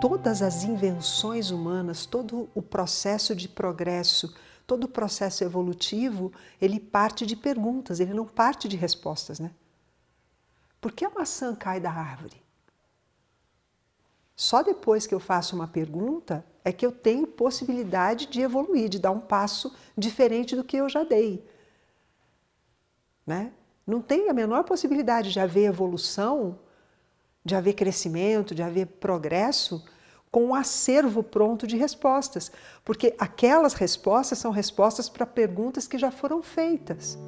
todas as invenções humanas, todo o processo de progresso, todo o processo evolutivo, ele parte de perguntas, ele não parte de respostas, né? Por que a maçã cai da árvore? Só depois que eu faço uma pergunta é que eu tenho possibilidade de evoluir, de dar um passo diferente do que eu já dei. Né? Não tem a menor possibilidade de haver evolução, de haver crescimento, de haver progresso com um acervo pronto de respostas, porque aquelas respostas são respostas para perguntas que já foram feitas.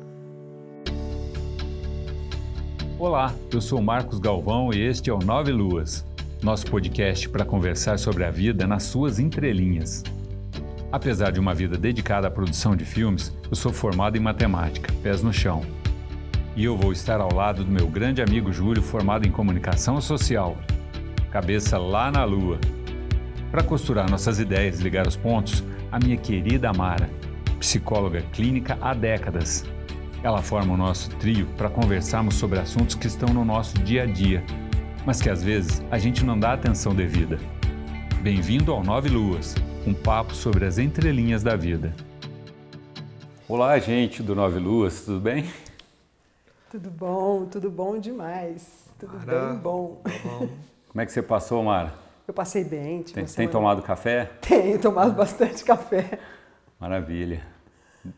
Olá, eu sou Marcos Galvão e este é o Nove Luas nosso podcast para conversar sobre a vida nas suas entrelinhas. Apesar de uma vida dedicada à produção de filmes, eu sou formado em matemática, pés no chão. E eu vou estar ao lado do meu grande amigo Júlio, formado em comunicação social, cabeça lá na lua. Para costurar nossas ideias e ligar os pontos, a minha querida Amara, psicóloga clínica há décadas. Ela forma o nosso trio para conversarmos sobre assuntos que estão no nosso dia a dia mas que às vezes a gente não dá atenção devida. Bem-vindo ao Nove Luas, um papo sobre as entrelinhas da vida. Olá, gente do Nove Luas, tudo bem? Tudo bom, tudo bom demais. Tudo Mara, bem bom. bom. Como é que você passou, Mara? Eu passei bem. Tem, tem tomado café? Tenho tomado bastante café. Maravilha.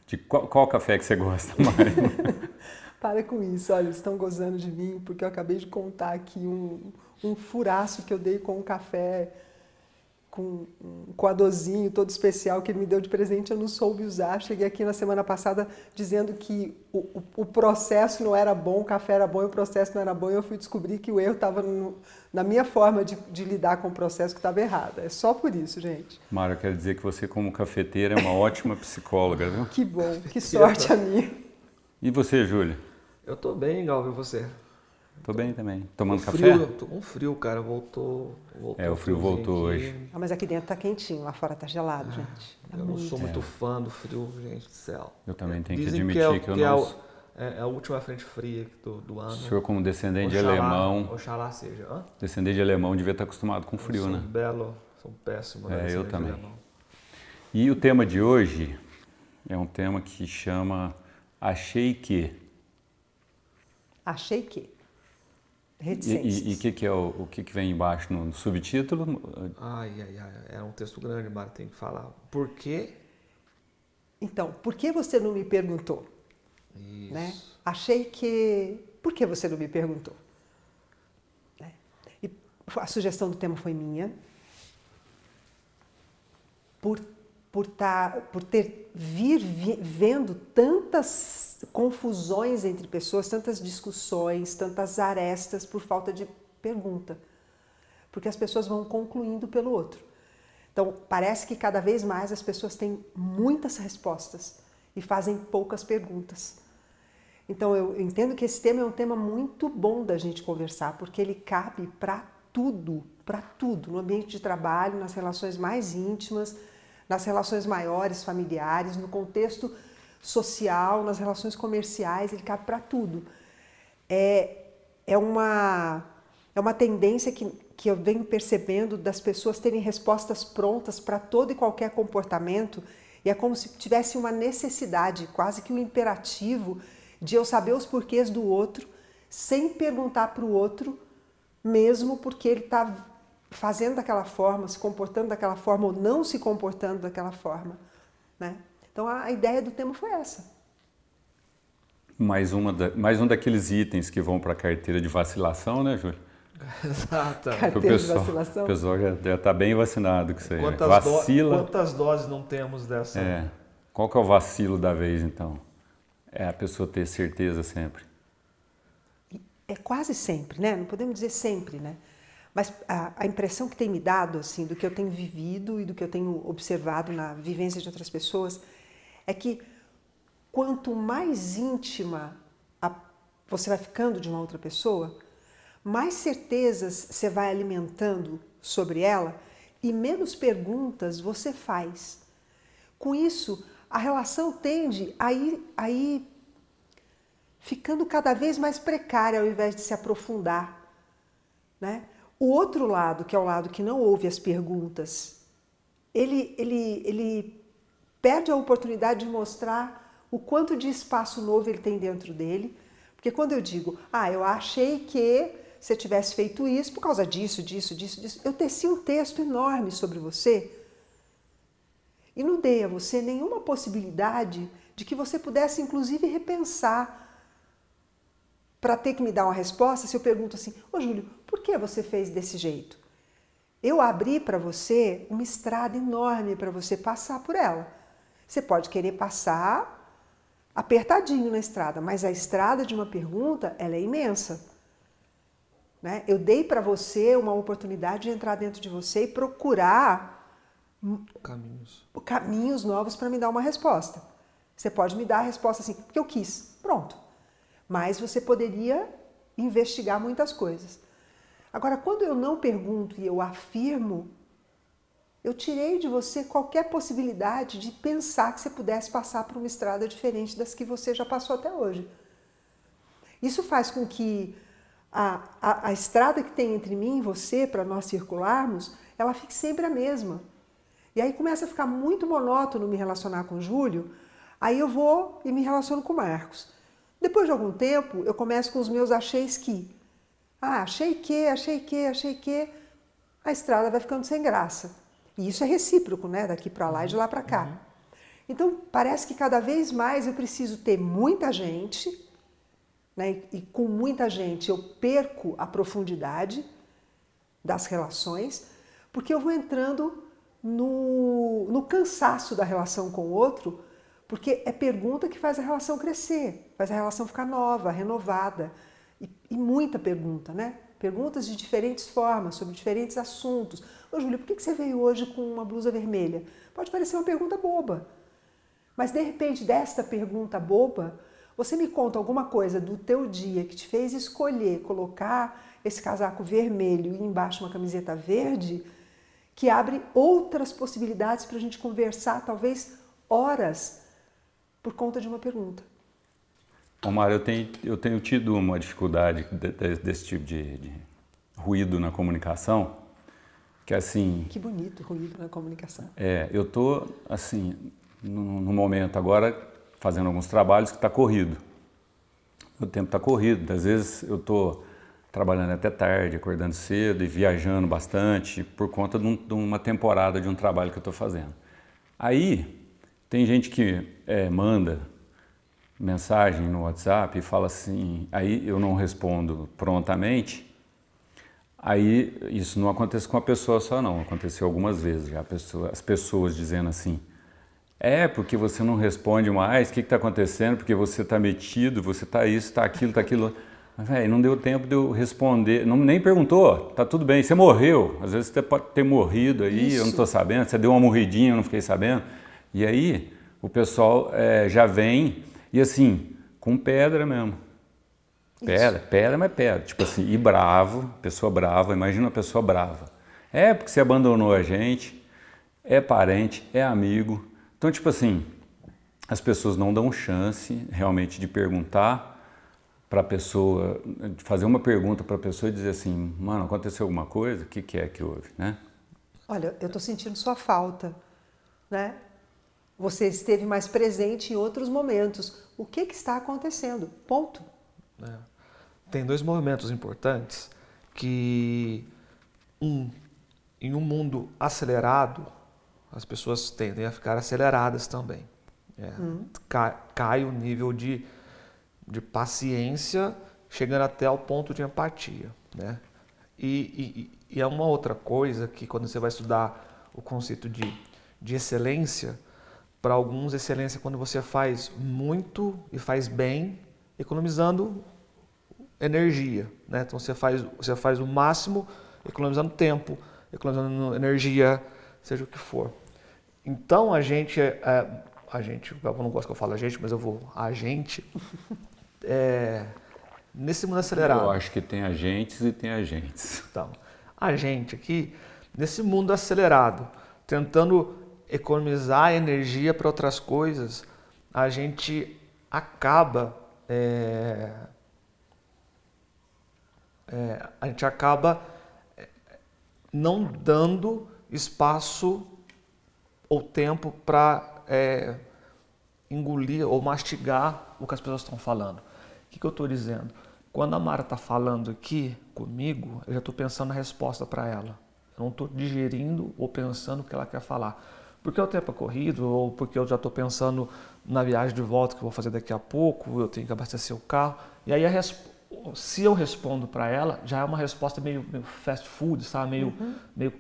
De qual, qual café que você gosta, Mara? Para com isso, olha, estão gozando de mim, porque eu acabei de contar aqui um, um furaço que eu dei com um café, com um coadorzinho todo especial que ele me deu de presente, eu não soube usar. Cheguei aqui na semana passada dizendo que o, o, o processo não era bom, o café era bom e o processo não era bom, e eu fui descobrir que o erro estava na minha forma de, de, lidar com o processo que estava errada. É só por isso, gente. Mara, eu quero dizer que você, como cafeteira, é uma ótima psicóloga, viu? Que bom, que sorte a minha. E você, Júlia? Eu tô bem, Galvão, e você? Tô bem também. Tomando com café? Tô com frio, cara. Voltou, voltou. É, o frio voltou aqui. hoje. Ah, mas aqui dentro tá quentinho, lá fora tá gelado, ah, gente. Tá eu não sou muito é. fã do frio, gente do céu. Eu também tenho Dizem que admitir que, é, que eu não... É, é, é, a última frente fria do, do ano. O senhor, como descendente Oxalá, de alemão... Oxalá seja. Hã? Descendente de alemão, devia estar acostumado com frio, eu sou né? belo, sou péssimo. É, eu também. E o tema de hoje é um tema que chama Achei Que... Achei que. E o que, que, é o, o que, que vem embaixo no, subtítulo? Ai, ai, ai, é um texto grande, Mara, tem que falar. Por quê? Então, por que você não me perguntou? Isso. Né? Achei que. Por que você não me perguntou? Né? E a sugestão do tema foi minha. Por por, tá, por ter vir vi, vendo tantas confusões entre pessoas, tantas discussões, tantas arestas por falta de pergunta. Porque as pessoas vão concluindo pelo outro. Então, parece que cada vez mais as pessoas têm muitas respostas e fazem poucas perguntas. Então, eu entendo que esse tema é um tema muito bom da gente conversar, porque ele cabe para tudo, para tudo, no ambiente de trabalho, nas relações mais íntimas, nas relações maiores, familiares, no contexto social, nas relações comerciais, ele cabe para tudo. É, é, uma, é uma tendência que, que eu venho percebendo das pessoas terem respostas prontas para todo e qualquer comportamento, e é como se tivesse uma necessidade, quase que um imperativo, de eu saber os porquês do outro, sem perguntar para o outro, mesmo porque ele está fazendo daquela forma, se comportando daquela forma ou não se comportando daquela forma. Né? Então a, ideia do tema foi essa. Mais, uma da, mais um daqueles itens que vão para a carteira de vacilação, né, Júlio? Exato. Carteira o pessoal, de vacilação. O pessoal já está bem vacinado com isso aí. Quantas, Vacila. Do, quantas doses não temos dessa? É. Qual que é o vacilo da vez, então? É a pessoa ter certeza sempre. É quase sempre, né? Não podemos dizer sempre, né? Mas a, a, impressão que tem me dado, assim, do que eu tenho vivido e do que eu tenho observado na vivência de outras pessoas, é que quanto mais íntima a, você vai ficando de uma outra pessoa, mais certezas você vai alimentando sobre ela e menos perguntas você faz. Com isso, a relação tende a ir, a ir ficando cada vez mais precária ao invés de se aprofundar. Né? O outro lado, que é o lado que não ouve as perguntas, ele, ele, ele perde a oportunidade de mostrar o quanto de espaço novo ele tem dentro dele. Porque quando eu digo, ah, eu achei que você tivesse feito isso por causa disso, disso, disso, disso, eu teci um texto enorme sobre você e não dei a você nenhuma possibilidade de que você pudesse, inclusive, repensar para ter que me dar uma resposta se eu pergunto assim: Ô Júlio, por que você fez desse jeito? Eu abri para você uma estrada enorme para você passar por ela. Você pode querer passar apertadinho na estrada, mas a estrada de uma pergunta ela é imensa. Né? Eu dei para você uma oportunidade de entrar dentro de você e procurar caminhos, caminhos novos para me dar uma resposta. Você pode me dar a resposta assim, porque eu quis, pronto. Mas você poderia investigar muitas coisas. Agora, quando eu não pergunto e eu afirmo, eu tirei de você qualquer possibilidade de pensar que você pudesse passar por uma estrada diferente das que você já passou até hoje. Isso faz com que a, a, a estrada que tem entre mim e você, para nós circularmos, ela fique sempre a mesma. E aí começa a ficar muito monótono me relacionar com o Júlio, aí eu vou e me relaciono com o Marcos. Depois de algum tempo, eu começo com os meus acheis que. Ah, achei que, achei que, achei que. A estrada vai ficando sem graça. E isso é recíproco, né? Daqui para lá e de lá para cá. Uhum. Então, parece que cada vez mais eu preciso ter muita gente, né? E com muita gente eu perco a profundidade das relações, porque eu vou entrando no, no cansaço da relação com o outro, porque é pergunta que faz a relação crescer, faz a relação ficar nova, renovada. E, e muita pergunta, né? Perguntas de diferentes formas, sobre diferentes assuntos. Ô, Júlia, por que você veio hoje com uma blusa vermelha? Pode parecer uma pergunta boba. Mas, de repente, desta pergunta boba, você me conta alguma coisa do teu dia que te fez escolher colocar esse casaco vermelho e embaixo uma camiseta verde, que abre outras possibilidades para a gente conversar, talvez horas, por conta de uma pergunta. Omar, eu tenho, eu tenho tido uma dificuldade de, de, desse tipo de, de, ruído na comunicação, que assim... Que bonito, ruído na comunicação. É, eu tô assim, no, no momento agora, fazendo alguns trabalhos que está corrido. O tempo está corrido, às vezes eu estou trabalhando até tarde, acordando cedo e viajando bastante por conta de, um, de uma temporada de um trabalho que eu estou fazendo. Aí tem gente que é, manda mensagem no WhatsApp e fala assim, aí eu não respondo prontamente. Aí isso não acontece com a pessoa só não, aconteceu algumas vezes já pessoa, as pessoas dizendo assim, é porque você não responde mais, o que está acontecendo? Porque você está metido, você está isso, está aquilo, está aquilo. Mas, véio, não deu tempo de eu responder, não, nem perguntou, tá tudo bem, você morreu, às vezes você pode ter morrido aí, Isso. eu não estou sabendo, você deu uma morridinha, eu não fiquei sabendo. E aí o pessoal é, já vem, e assim, com pedra mesmo. Pedra, Isso. pedra, mas pedra. Tipo assim, e bravo, pessoa brava, imagina uma pessoa brava. É porque você abandonou a gente, é parente, é amigo. Então, tipo assim, as pessoas não dão chance realmente de perguntar para a pessoa, fazer uma pergunta para a pessoa e dizer assim, mano, aconteceu alguma coisa? O que, que é que houve, né? Olha, eu estou sentindo sua falta, né? Você esteve mais presente em outros momentos. O que, que está acontecendo? Ponto. É. Tem dois movimentos importantes que, um, em um mundo acelerado, as pessoas tendem a ficar aceleradas também. É, hum. cai, cai o nível de de paciência, chegando até ao ponto de empatia, né? E, e, e, é uma outra coisa que quando você vai estudar o conceito de, de excelência, para alguns excelência é quando você faz muito e faz bem, economizando energia, né? Então você faz você faz o máximo, economizando tempo, economizando energia, seja o que for. Então a gente é, é a gente, eu não gosto que eu falo a gente, mas eu vou a gente é, nesse mundo acelerado. Eu acho que tem agentes e tem agentes. Então, a gente aqui, nesse mundo acelerado, tentando economizar energia para outras coisas, a gente acaba. É, é, a gente acaba não dando espaço ou tempo para é, engolir ou mastigar o que as pessoas estão falando. O que, que eu estou dizendo? Quando a Mara está falando aqui comigo, eu já estou pensando na resposta para ela. Eu não estou digerindo ou pensando o que ela quer falar. Porque o tempo é corrido, ou porque eu já estou pensando na viagem de volta que eu vou fazer daqui a pouco, eu tenho que abastecer o carro. E aí, se eu respondo para ela, já é uma resposta meio, meio fast food, sabe? Meio, uhum. meio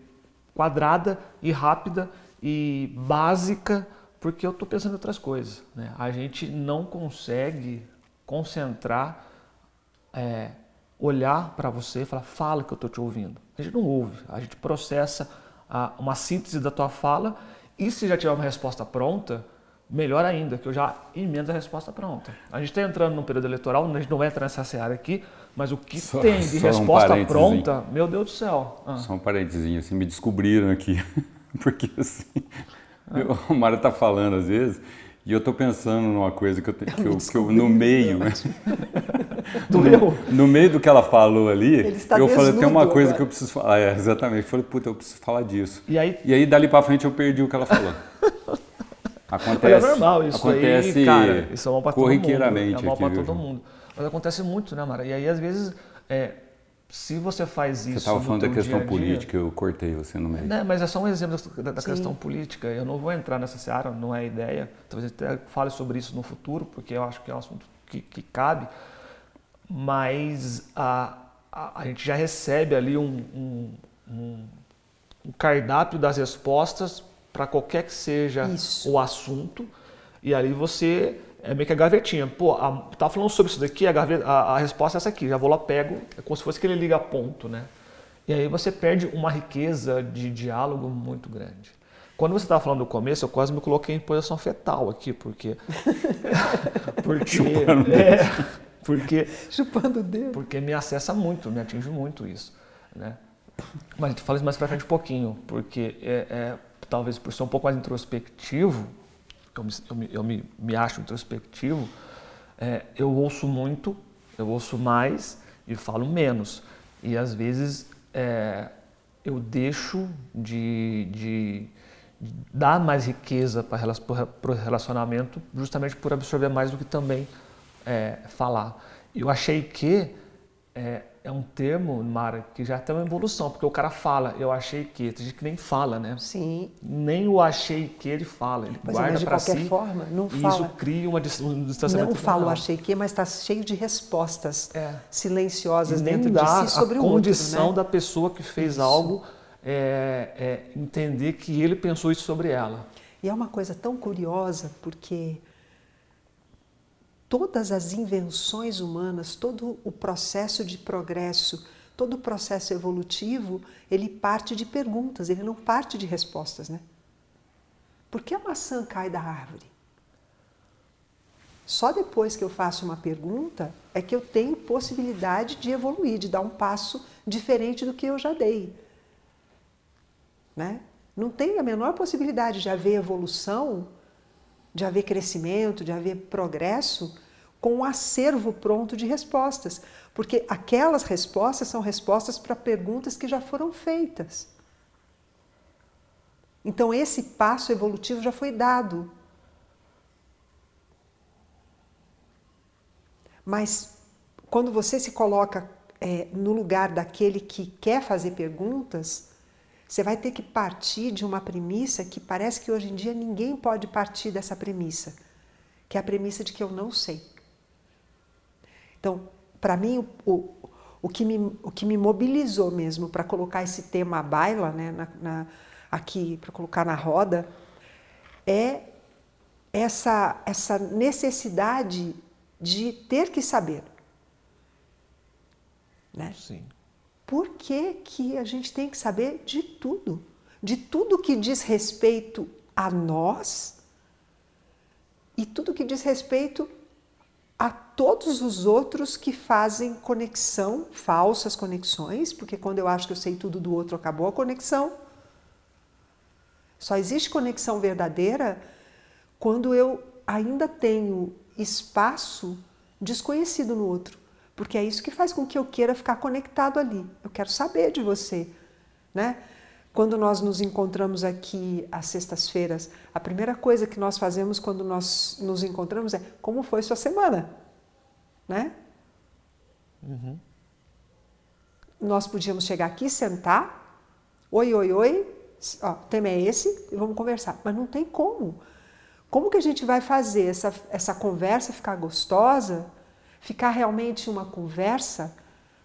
quadrada e rápida e básica, porque eu estou pensando em outras coisas. Né? A gente não consegue concentrar, é, olhar para você e falar, fala que eu estou te ouvindo. A gente não ouve, a gente processa a, uma síntese da tua fala e se já tiver uma resposta pronta, melhor ainda, que eu já emendo a resposta pronta. A gente está entrando num período eleitoral, a gente não vai entrar nessa seara aqui, mas o que só, tem de resposta um pronta, meu Deus do céu. Ah. Só um parênteses, assim, me descobriram aqui, porque assim, ah. o Mário está falando às vezes, e eu estou pensando numa coisa que eu, que eu, que eu no meio, no, no, meio do que ela falou ali, eu falei, tem uma coisa agora. que eu preciso falar. É, exatamente. Eu falei, puta, eu preciso falar disso. E aí, e aí dali para frente eu perdi o que ela falou. Acontece, é normal isso acontece aí, cara. Isso é mal para todo mundo. É mal para todo mundo. Mas acontece muito, né, Mara? E aí, às vezes, é, se você faz isso. Você estava falando da questão dia -dia, política, eu cortei você no meio. Né, mas é só um exemplo da, da questão política. Eu não vou entrar nessa seara, não é a ideia. Talvez até fale sobre isso no futuro, porque eu acho que é um assunto que, que cabe. Mas a, a, a, gente já recebe ali um, um, um, um cardápio das respostas para qualquer que seja isso. o assunto. E ali você é meio que a gavetinha. Pô, a, tá falando sobre isso daqui, a, gaveta, a, a, resposta é essa aqui. Já vou lá, pego. É como se fosse aquele liga ponto, né? E aí você perde uma riqueza de diálogo muito grande. Quando você estava falando no começo, eu quase me coloquei em posição fetal aqui, porque. porque. Chupando é, porque. Chupando o dedo. Porque me acessa muito, me atinge muito isso. Né? Mas a gente fala isso mais pra frente um pouquinho, porque é, é talvez por ser um pouco mais introspectivo, eu me, eu me, eu me, me acho introspectivo, é, eu ouço muito, eu ouço mais e falo menos. E às vezes é, eu deixo de, de, de, dar mais riqueza para o relacionamento justamente por absorver mais do que também é, falar. Eu achei que é, é um termo, Mara, que já tem uma evolução, porque o cara fala, eu achei que, tem gente que nem fala, né? Sim. Nem o achei que ele fala, ele pois é, guarda para si. De qualquer forma, não fala. E isso cria uma, um distanciamento. Não fala o achei que, mas está cheio de respostas é. silenciosas e dentro de si sobre o outro. a condição né? da pessoa que fez isso. algo é, é entender que ele pensou isso sobre ela. E é uma coisa tão curiosa, porque todas as invenções humanas, todo o processo de progresso, todo o processo evolutivo, ele parte de perguntas, ele não parte de respostas, né? Por que a maçã cai da árvore? Só depois que eu faço uma pergunta é que eu tenho possibilidade de evoluir, de dar um passo diferente do que eu já dei. Né? Não tem a menor possibilidade de haver evolução, de haver crescimento, de haver progresso com um acervo pronto de respostas, porque aquelas respostas são respostas para perguntas que já foram feitas. Então, esse passo evolutivo já foi dado. Mas, quando você se coloca é, no lugar daquele que quer fazer perguntas, você vai ter que partir de uma premissa que parece que hoje em dia ninguém pode partir dessa premissa, que é a premissa de que eu não sei. Então, para mim, o, o, que me, o que me mobilizou mesmo para colocar esse tema à baila, né, na, na, aqui, para colocar na roda, é essa, essa necessidade de ter que saber. Né? Sim. Por que, que a gente tem que saber de tudo? De tudo que diz respeito a nós e tudo que diz respeito a todos os outros que fazem conexão, falsas conexões, porque quando eu acho que eu sei tudo do outro, acabou a conexão. Só existe conexão verdadeira quando eu ainda tenho espaço desconhecido no outro, porque é isso que faz com que eu queira ficar conectado ali. Eu quero saber de você. né? Quando nós nos encontramos aqui às sextas-feiras, a primeira coisa que nós fazemos quando nós nos encontramos é como foi sua semana, né? Uhum. Nós podíamos chegar aqui, sentar, oi, oi, oi, ó, o tema é esse e vamos conversar. Mas não tem como. Como que a gente vai fazer essa, essa conversa ficar gostosa, ficar realmente uma conversa,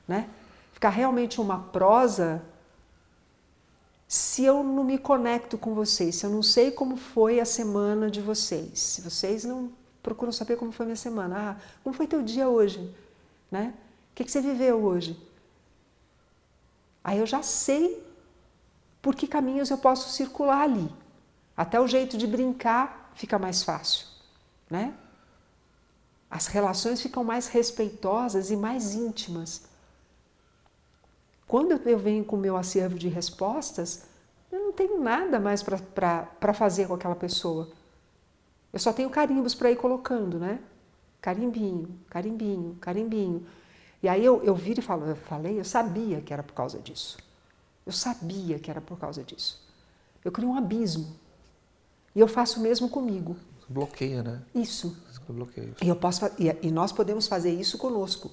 né? Ficar realmente uma prosa se eu não me conecto com vocês, se eu não sei como foi a semana de vocês, se vocês não procuram saber como foi minha semana, ah, como foi teu dia hoje, né? O que, que você viveu hoje? Aí eu já sei por que caminhos eu posso circular ali. Até o jeito de brincar fica mais fácil, né? As relações ficam mais respeitosas e mais íntimas. Quando eu venho com o meu acervo de respostas, eu não tenho nada mais para fazer com aquela pessoa. Eu só tenho carimbos para ir colocando, né? Carimbinho, carimbinho, carimbinho. E aí eu, eu viro e falo, eu falei, eu sabia que era por causa disso. Eu sabia que era por causa disso. Eu crio um abismo. E eu faço o mesmo comigo. Bloqueia, né? Isso. Bloqueia. E, eu posso, e, e nós podemos fazer isso conosco.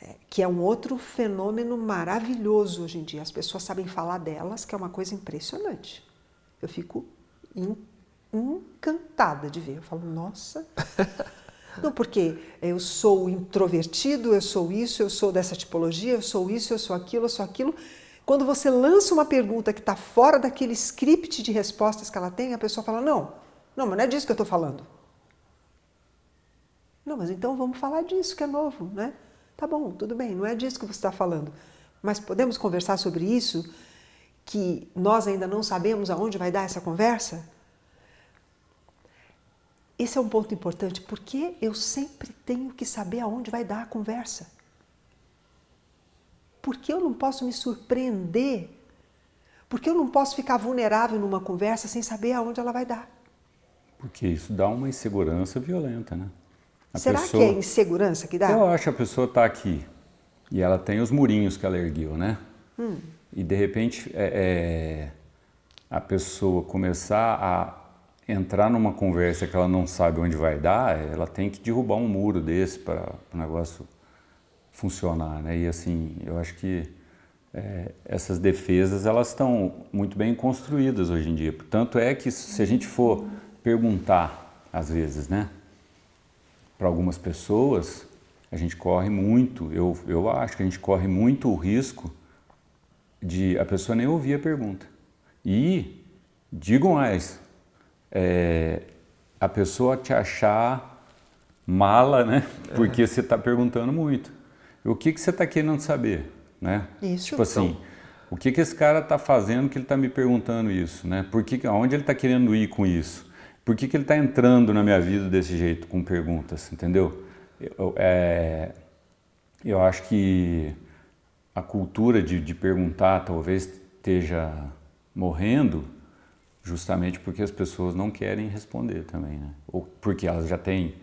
É, que é um outro fenômeno maravilhoso hoje em dia. As pessoas sabem falar delas, que é uma coisa impressionante. Eu fico encantada de ver. Eu falo, nossa. Não, porque eu sou introvertido, eu sou isso, eu sou dessa tipologia, eu sou isso, eu sou aquilo, eu sou aquilo. Quando você lança uma pergunta que está fora daquele script de respostas que ela tem, a pessoa fala: Não, não, mas não é disso que eu estou falando. Não, mas então vamos falar disso que é novo, né? Tá bom, tudo bem, não é disso que você está falando. Mas podemos conversar sobre isso, que nós ainda não sabemos aonde vai dar essa conversa? Esse é um ponto importante, porque eu sempre tenho que saber aonde vai dar a conversa. Porque eu não posso me surpreender? Porque eu não posso ficar vulnerável numa conversa sem saber aonde ela vai dar? Porque isso dá uma insegurança violenta, né? A Será pessoa... que é insegurança que dá? Eu acho que a pessoa está aqui e ela tem os murinhos que ela ergueu, né? Hum. E de repente é, é, a pessoa começar a entrar numa conversa que ela não sabe onde vai dar, ela tem que derrubar um muro desse para o negócio funcionar, né? E assim, eu acho que é, essas defesas elas estão muito bem construídas hoje em dia. Tanto é que se a gente for perguntar às vezes, né, para algumas pessoas, a gente corre muito, eu, eu acho que a gente corre muito o risco de a pessoa nem ouvir a pergunta. E digo mais, é, a pessoa te achar mala, né? Porque é. você está perguntando muito. O que, que você está querendo saber, né? Isso. Tipo assim, então. o que, que esse cara está fazendo que ele está me perguntando isso, né? Por que, aonde ele está querendo ir com isso? Por que, que ele está entrando na minha vida desse jeito, com perguntas, entendeu? Eu, é, eu acho que a cultura de, de perguntar talvez esteja morrendo justamente porque as pessoas não querem responder também, né? Ou porque elas já têm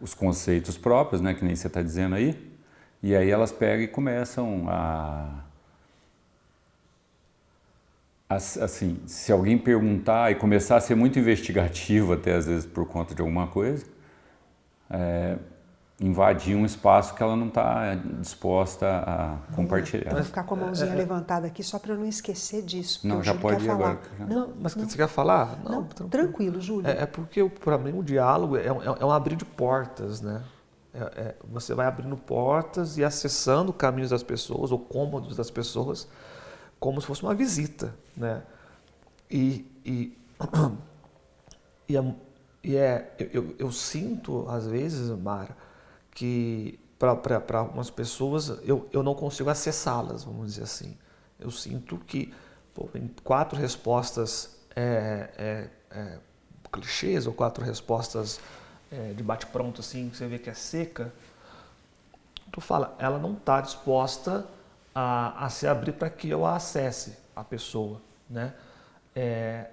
os conceitos próprios, né, que nem você está dizendo aí, e aí elas pegam e começam a, assim, se alguém perguntar e começar a ser muito investigativo até às vezes por conta de alguma coisa, é, invadir um espaço que ela não está disposta a compartilhar. Eu vou ficar com a mãozinha é, é, levantada aqui só para eu não esquecer disso. Não, já pode ir falar. agora. Já. Não, mas não. você quer falar? Não, não tranquilo. tranquilo, Júlio. É, é porque para mim o diálogo é, é, é, um abrir de portas, né? É, você vai abrindo portas e acessando caminhos das pessoas ou cômodos das pessoas como se fosse uma visita, né? E, e, e, é, e é eu, eu, sinto às vezes, Mara, que para algumas pessoas eu, eu não consigo acessá-las, vamos dizer assim. Eu sinto que pô, em quatro respostas é, é, é, clichês ou quatro respostas é, de bate-pronto assim, que você vê que é seca, tu fala, ela não está disposta a, a, se abrir para que eu a acesse a pessoa, né? É,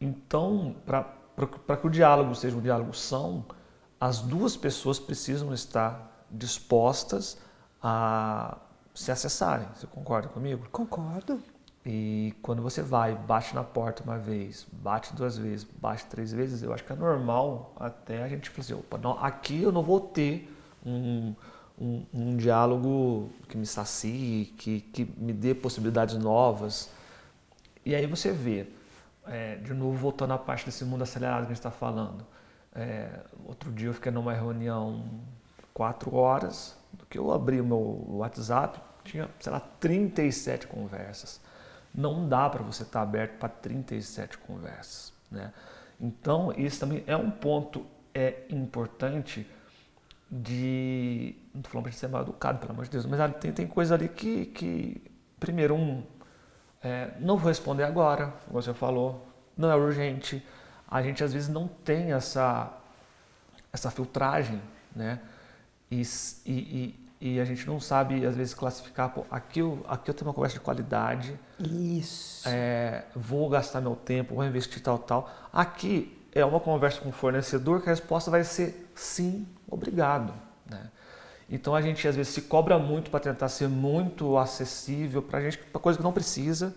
então, para que o diálogo seja um diálogo são, as duas pessoas precisam estar dispostas a se acessarem. Você concorda comigo? Concordo. E quando você vai, bate na porta uma vez, bate duas vezes, bate três vezes, eu acho que é normal até a gente falar assim, opa, não, aqui eu não vou ter um, um, um, diálogo que me sacie, que, que me dê possibilidades novas. E aí você vê, é, de novo voltando à parte desse mundo acelerado que a gente está falando. É, outro dia eu fiquei numa reunião quatro horas, do que eu abri o meu WhatsApp, tinha, sei lá, 37 conversas. Não dá para você estar tá aberto para 37 conversas. Né? Então, isso também é um ponto é importante de. Não estou falando para ser mal educado, pelo amor de Deus, mas tem, tem coisa ali que, que primeiro, um, é, não vou responder agora, como você falou, não é urgente. A gente às vezes não tem essa, essa filtragem, né? E, e, e a gente não sabe, às vezes, classificar, pô, aqui eu, aqui eu tenho uma conversa de qualidade. Isso. É, vou gastar meu tempo, vou investir tal, tal. Aqui é uma conversa com o fornecedor que a resposta vai ser sim, obrigado. Né? Então a gente às vezes se cobra muito para tentar ser muito acessível para gente, para coisa que não precisa.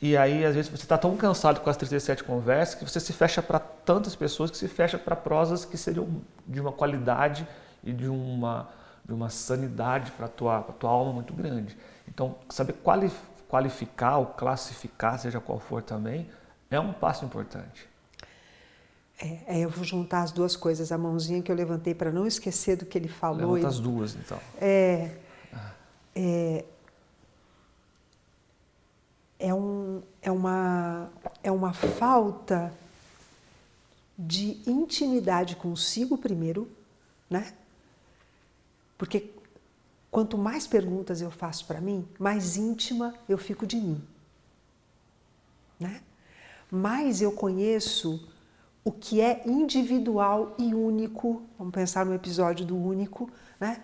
E aí, às vezes, você está tão cansado com as 37 conversas que você se fecha para tantas pessoas que se fecha para prosas que seriam de uma qualidade e de uma de uma sanidade para a tua, tua alma muito grande. Então, saber qualificar ou classificar, seja qual for também, é um passo importante. É, é, eu vou juntar as duas coisas, a mãozinha que eu levantei para não esquecer do que ele falou. Levanta e... as duas, então. É, é, é, um, é, uma, é uma falta de intimidade consigo primeiro, né? Porque quanto mais perguntas eu faço para mim, mais íntima eu fico de mim. Né? Mais eu conheço o que é individual e único. Vamos pensar no episódio do único, né?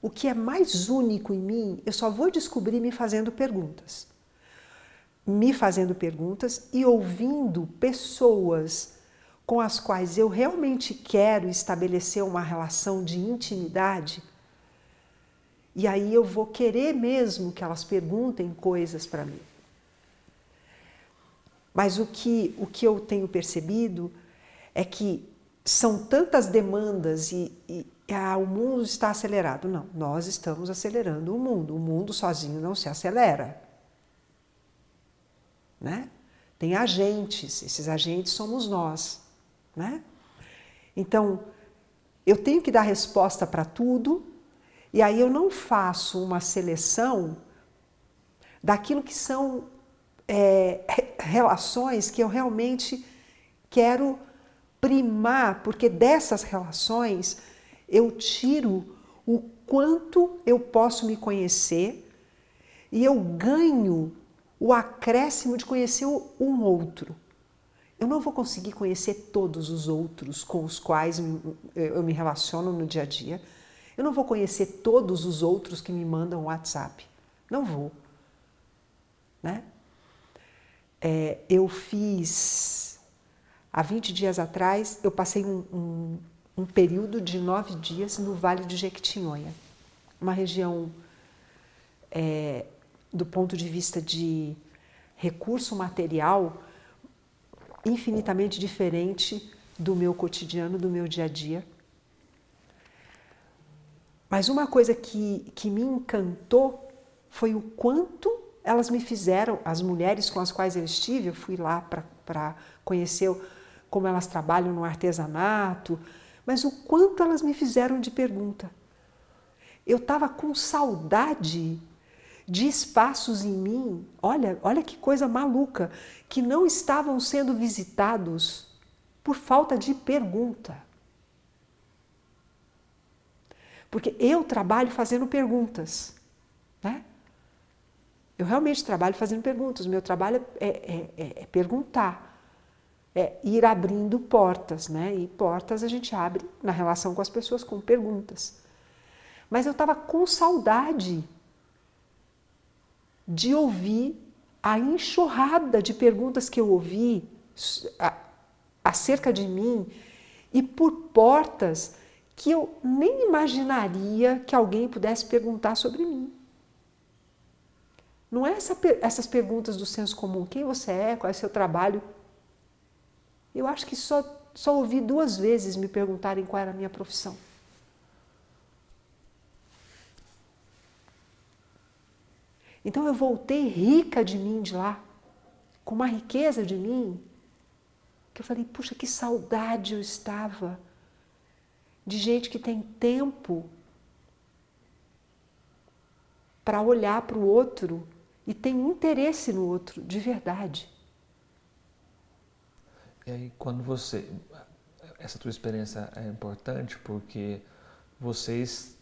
O que é mais único em mim, eu só vou descobrir me fazendo perguntas. Me fazendo perguntas e ouvindo pessoas com as quais eu realmente quero estabelecer uma relação de intimidade e aí eu vou querer mesmo que elas perguntem coisas para mim. Mas o que, o que eu tenho percebido é que são tantas demandas e, e ah, o mundo está acelerado. Não, nós estamos acelerando o mundo. O mundo sozinho não se acelera. Né? Tem agentes, esses agentes somos nós. Né? Então, eu tenho que dar resposta para tudo e aí eu não faço uma seleção daquilo que são é, relações que eu realmente quero primar, porque dessas relações eu tiro o quanto eu posso me conhecer e eu ganho o acréscimo de conhecer um outro. Eu não vou conseguir conhecer todos os outros com os quais eu me relaciono no dia a dia eu não vou conhecer todos os outros que me mandam WhatsApp. Não vou. Né? É, eu fiz, há 20 dias atrás, eu passei um, um, um período de nove dias no Vale do Jequitinhonha, uma região, é, do ponto de vista de recurso material, infinitamente diferente do meu cotidiano, do meu dia a dia. Mas uma coisa que, que me encantou foi o quanto elas me fizeram, as mulheres com as quais eu estive, eu fui lá para conhecer como elas trabalham no artesanato, mas o quanto elas me fizeram de pergunta. Eu estava com saudade de espaços em mim, olha, olha que coisa maluca, que não estavam sendo visitados por falta de pergunta. Porque eu trabalho fazendo perguntas. Né? Eu realmente trabalho fazendo perguntas. O meu trabalho é, é, é, é perguntar, é ir abrindo portas. Né? E portas a gente abre na relação com as pessoas com perguntas. Mas eu estava com saudade de ouvir a enxurrada de perguntas que eu ouvi acerca de mim e por portas que eu nem imaginaria que alguém pudesse perguntar sobre mim. Não é essa, essas perguntas do senso comum: quem você é, qual é o seu trabalho. Eu acho que só, só ouvi duas vezes me perguntarem qual era a minha profissão. Então eu voltei rica de mim de lá, com uma riqueza de mim, que eu falei, puxa, que saudade eu estava de gente que tem tempo para olhar para o outro e tem interesse no outro de verdade. E aí quando você essa tua experiência é importante porque vocês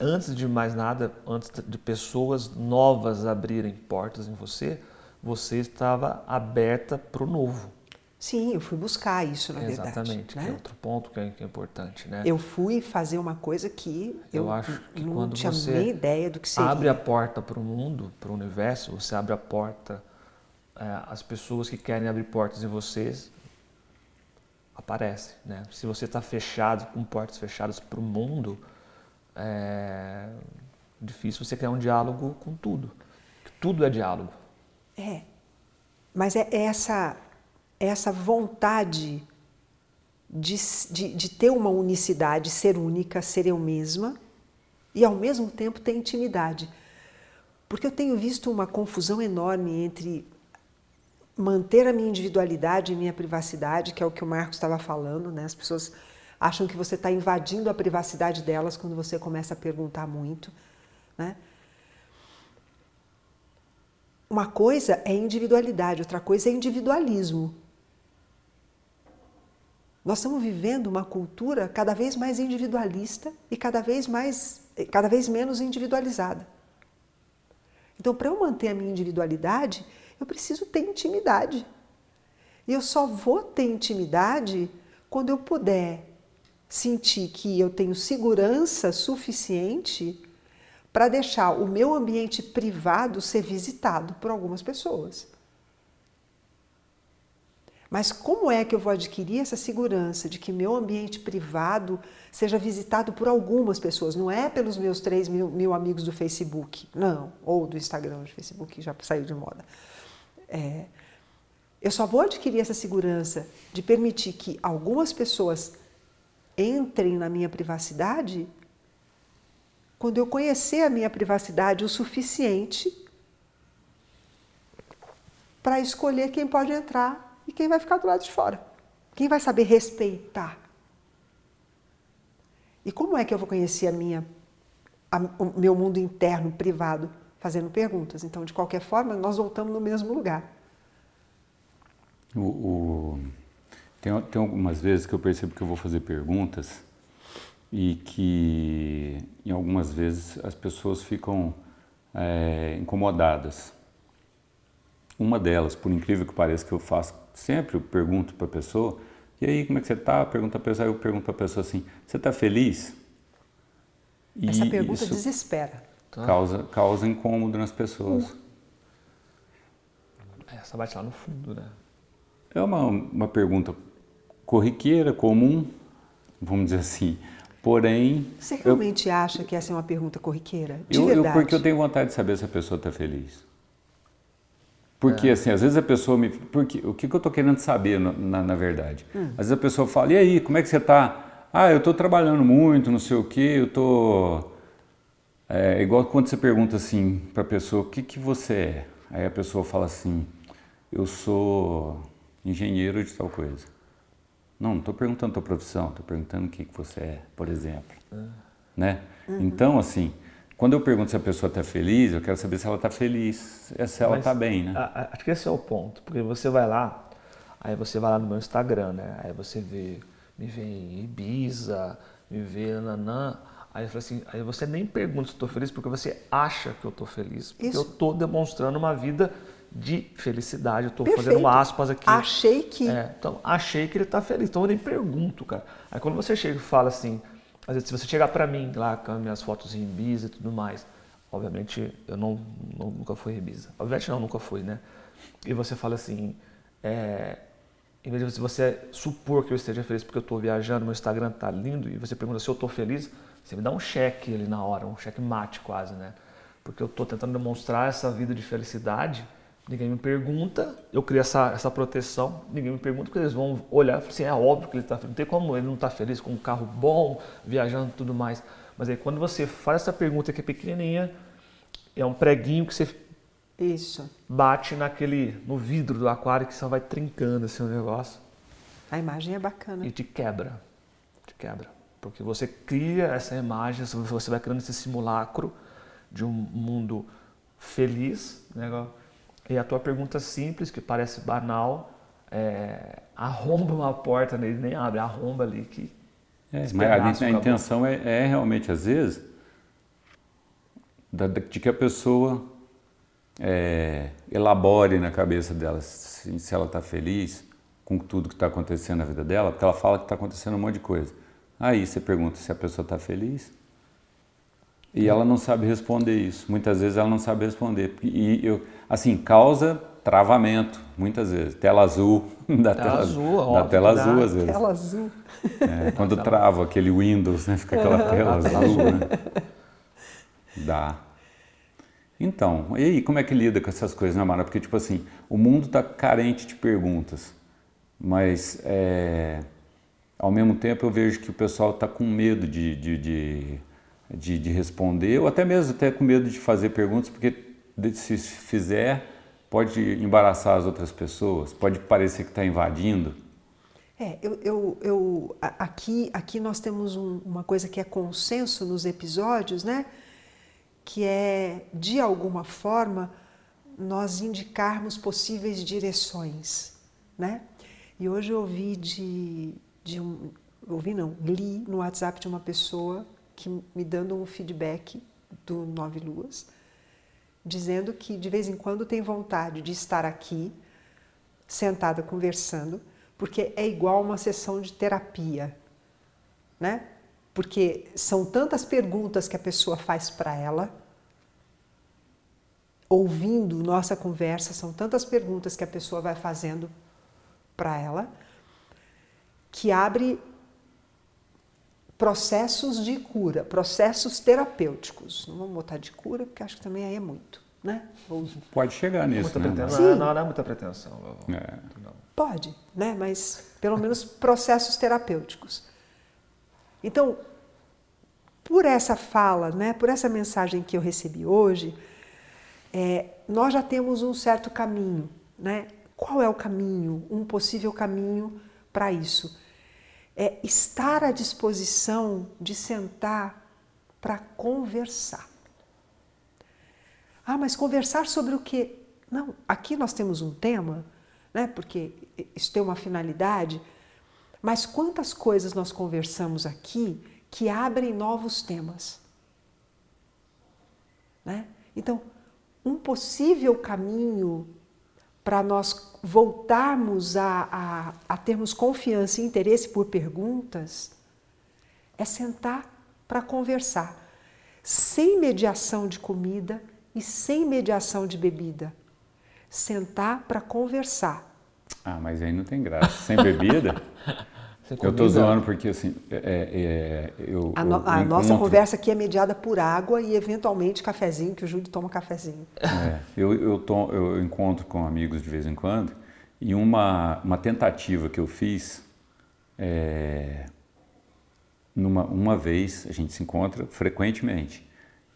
antes de mais nada, antes de pessoas novas abrirem portas em você, você estava aberta para o novo. Sim, eu fui buscar isso, na Exatamente, verdade. Exatamente, né? que é outro ponto que é, que é, importante, né? Eu fui fazer uma coisa que eu, eu acho que não quando tinha você nem ideia do que seria. abre a porta para o mundo, para o universo, você abre a porta, as pessoas que querem abrir portas em vocês aparecem, né? Se você está fechado, com portas fechadas para o mundo, é difícil você criar um diálogo com tudo. Tudo é diálogo. É, mas é essa essa vontade de, de, de, ter uma unicidade, ser única, ser eu mesma, e ao mesmo tempo ter intimidade. Porque eu tenho visto uma confusão enorme entre manter a minha individualidade e minha privacidade, que é o que o Marcos estava falando, né? As pessoas acham que você está invadindo a privacidade delas quando você começa a perguntar muito, né? Uma coisa é individualidade, outra coisa é individualismo. Nós estamos vivendo uma cultura cada vez mais individualista e cada vez mais, cada vez menos individualizada. Então, para eu manter a minha individualidade, eu preciso ter intimidade. E eu só vou ter intimidade quando eu puder sentir que eu tenho segurança suficiente para deixar o meu ambiente privado ser visitado por algumas pessoas. Mas como é que eu vou adquirir essa segurança de que meu ambiente privado seja visitado por algumas pessoas? Não é pelos meus 3 mil, mil amigos do Facebook, não, ou do Instagram, do Facebook já saiu de moda. É, eu só vou adquirir essa segurança de permitir que algumas pessoas entrem na minha privacidade quando eu conhecer a minha privacidade o suficiente para escolher quem pode entrar e quem vai ficar do lado de fora. Quem vai saber respeitar? E como é que eu vou conhecer a minha, a, o meu mundo interno, privado, fazendo perguntas? Então, de qualquer forma, nós voltamos no mesmo lugar. O, o, tem, tem algumas vezes que eu percebo que eu vou fazer perguntas e que, em algumas vezes, as pessoas ficam é, incomodadas. Uma delas, por incrível que pareça, que eu faço sempre, eu pergunto para a pessoa, e aí, como é que você está? Pergunta a pessoa, eu pergunto para a pessoa assim, você está feliz? E Essa pergunta desespera. Tá. Causa, causa incômodo nas pessoas. Uh. Essa bate lá no fundo, né? É uma, uma pergunta corriqueira, comum, vamos dizer assim. Porém. Você realmente eu, acha que essa é uma pergunta corriqueira? De eu, verdade? Eu, porque eu tenho vontade de saber se a pessoa está feliz. Porque, é. assim, às vezes a pessoa me. Porque, o que, que eu estou querendo saber, na, na verdade? Hum. Às vezes a pessoa fala: e aí, como é que você está? Ah, eu estou trabalhando muito, não sei o quê, eu estou. É igual quando você pergunta assim para a pessoa: o que, que você é? Aí a pessoa fala assim: eu sou engenheiro de tal coisa. Não, não estou perguntando a tua profissão, estou perguntando o que, que você é, por exemplo. Né? Uhum. Então, assim, quando eu pergunto se a pessoa está feliz, eu quero saber se ela está feliz, se ela está bem, né? Acho que esse é o ponto, porque você vai lá, aí você vai lá no meu Instagram, né? Aí você vê, me vê em Ibiza, me vê nanã, aí, assim, aí você nem pergunta se estou feliz, porque você acha que eu estou feliz, porque Isso. eu estou demonstrando uma vida de felicidade. Eu estou fazendo aspas aqui. Achei que. É, então, achei que ele está feliz. Então eu nem pergunto, cara. Aí quando você chega e fala assim, às vezes, se você chegar para mim lá com as minhas fotos em Ibiza e tudo mais, obviamente eu não, não, nunca fui em Ibiza. Obviamente não, nunca fui, né? E você fala assim, é, em vez de você supor que eu esteja feliz porque eu estou viajando, meu Instagram tá lindo, e você pergunta se eu estou feliz, você me dá um cheque ali na hora, um cheque mate quase, né? porque eu estou tentando demonstrar essa vida de felicidade. Ninguém me pergunta, eu crio essa, essa proteção, ninguém me pergunta, porque eles vão olhar e falar assim: é óbvio que ele está feliz, não tem como ele não estar tá feliz com um carro bom, viajando e tudo mais. Mas aí quando você faz essa pergunta que é pequenininha, é um preguinho que você Isso. bate naquele, no vidro do aquário que só vai trincando assim o negócio. A imagem é bacana. E te quebra, te quebra. Porque você cria essa imagem, você vai criando esse simulacro de um mundo feliz, né? E a tua pergunta simples, que parece banal, é, arromba uma porta nele, nem abre, arromba ali que. É, mas a, a intenção é, é, realmente, às vezes, da, de que a pessoa é, elabore na cabeça dela se, se ela está feliz com tudo que está acontecendo na vida dela, porque ela fala que está acontecendo um monte de coisa. Aí você pergunta se a pessoa está feliz e ela não sabe responder isso. Muitas vezes ela não sabe responder. E eu, assim, causa travamento, muitas vezes. Tela azul, da tela, tela azul, da óbvio, tela azul às vezes. Tela azul. É, quando trava aquele Windows, né, fica aquela tela azul, né? Dá. Então, e aí, como é que lida com essas coisas, né, Mara? Porque, tipo assim, o mundo está carente de perguntas, mas é, ao mesmo tempo eu vejo que o pessoal está com medo de, de, de de, de, responder, ou até mesmo até com medo de fazer perguntas, porque se fizer pode embaraçar as outras pessoas, pode parecer que está invadindo. É, eu, eu, eu, aqui, aqui nós temos um, uma coisa que é consenso nos episódios, né? Que é, de alguma forma, nós indicarmos possíveis direções, né? E hoje eu ouvi de, de um, ouvi não, li no WhatsApp de uma pessoa que me dando um feedback do Nove Luas, dizendo que de vez em quando tem vontade de estar aqui, sentada conversando, porque é igual uma sessão de terapia, né? Porque são tantas perguntas que a pessoa faz para ela, ouvindo nossa conversa, são tantas perguntas que a pessoa vai fazendo para ela, que abre processos de cura, processos terapêuticos. Não vamos botar de cura, porque acho que também aí é muito. Né? Pode chegar nisso, muita né? Não, não, não, é muita pretensão. É. Pode, né? mas pelo menos processos terapêuticos. Então, por essa fala, né, por essa mensagem que eu recebi hoje, é, nós já temos um certo caminho. Né? Qual é o caminho, um possível caminho para isso? é estar à disposição de sentar para conversar. Ah, mas conversar sobre o quê? Não, aqui nós temos um tema, né? Porque isso tem uma finalidade. Mas quantas coisas nós conversamos aqui que abrem novos temas? Né? Então, um possível caminho para nós voltarmos a, a, a, termos confiança e interesse por perguntas, é sentar para conversar, sem mediação de comida e sem mediação de bebida. Sentar para conversar. Ah, mas aí não tem graça. Sem bebida? eu estou zoando porque assim, é, é, eu, a, no, eu a nossa conversa aqui é mediada por água e eventualmente cafezinho, que o Júlio toma cafezinho. É, eu, eu, to, eu encontro com amigos de vez em quando e uma, uma tentativa que eu fiz, é, numa, uma vez, a gente se encontra frequentemente,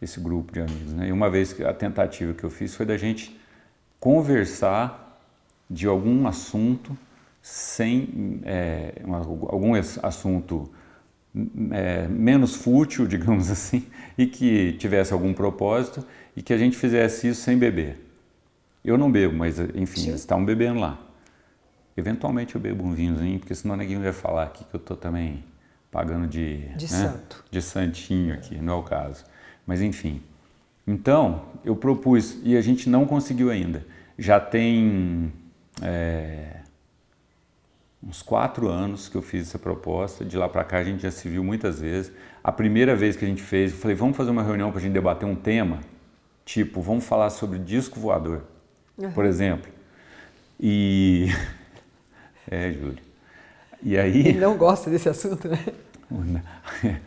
esse grupo de amigos, né? E uma vez a tentativa que eu fiz foi da gente conversar de algum assunto sem é, algum assunto é, menos fútil, digamos assim, e que tivesse algum propósito e que a gente fizesse isso sem beber. Eu não bebo, mas enfim, eles estavam bebendo lá. Eventualmente eu bebo um vinhozinho, porque senão ninguém vai falar aqui que eu estou também pagando de, de né? santo. De santinho aqui, não é o caso. Mas enfim. Então, eu propus, e a gente não conseguiu ainda. Já tem é, uns quatro anos que eu fiz essa proposta. De lá para cá a gente já se viu muitas vezes. A primeira vez que a gente fez, eu falei, vamos fazer uma reunião para a gente debater um tema, tipo, vamos falar sobre disco voador, uhum. por exemplo. E é, Júlio. E aí. Ele não gosta desse assunto, né?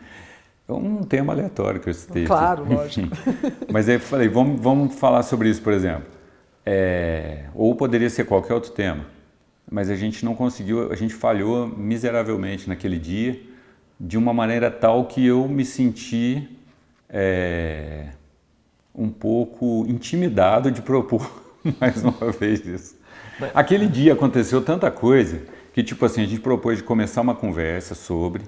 É um tema aleatório que eu citei. Claro, aqui. lógico. Mas aí eu falei, vamos, vamos falar sobre isso, por exemplo. É, ou poderia ser qualquer outro tema. Mas a gente não conseguiu, a gente falhou miseravelmente naquele dia, de uma maneira tal que eu me senti é, um pouco intimidado de propor mais uma vez isso. Aquele dia aconteceu tanta coisa que, tipo assim, a gente propôs de começar uma conversa sobre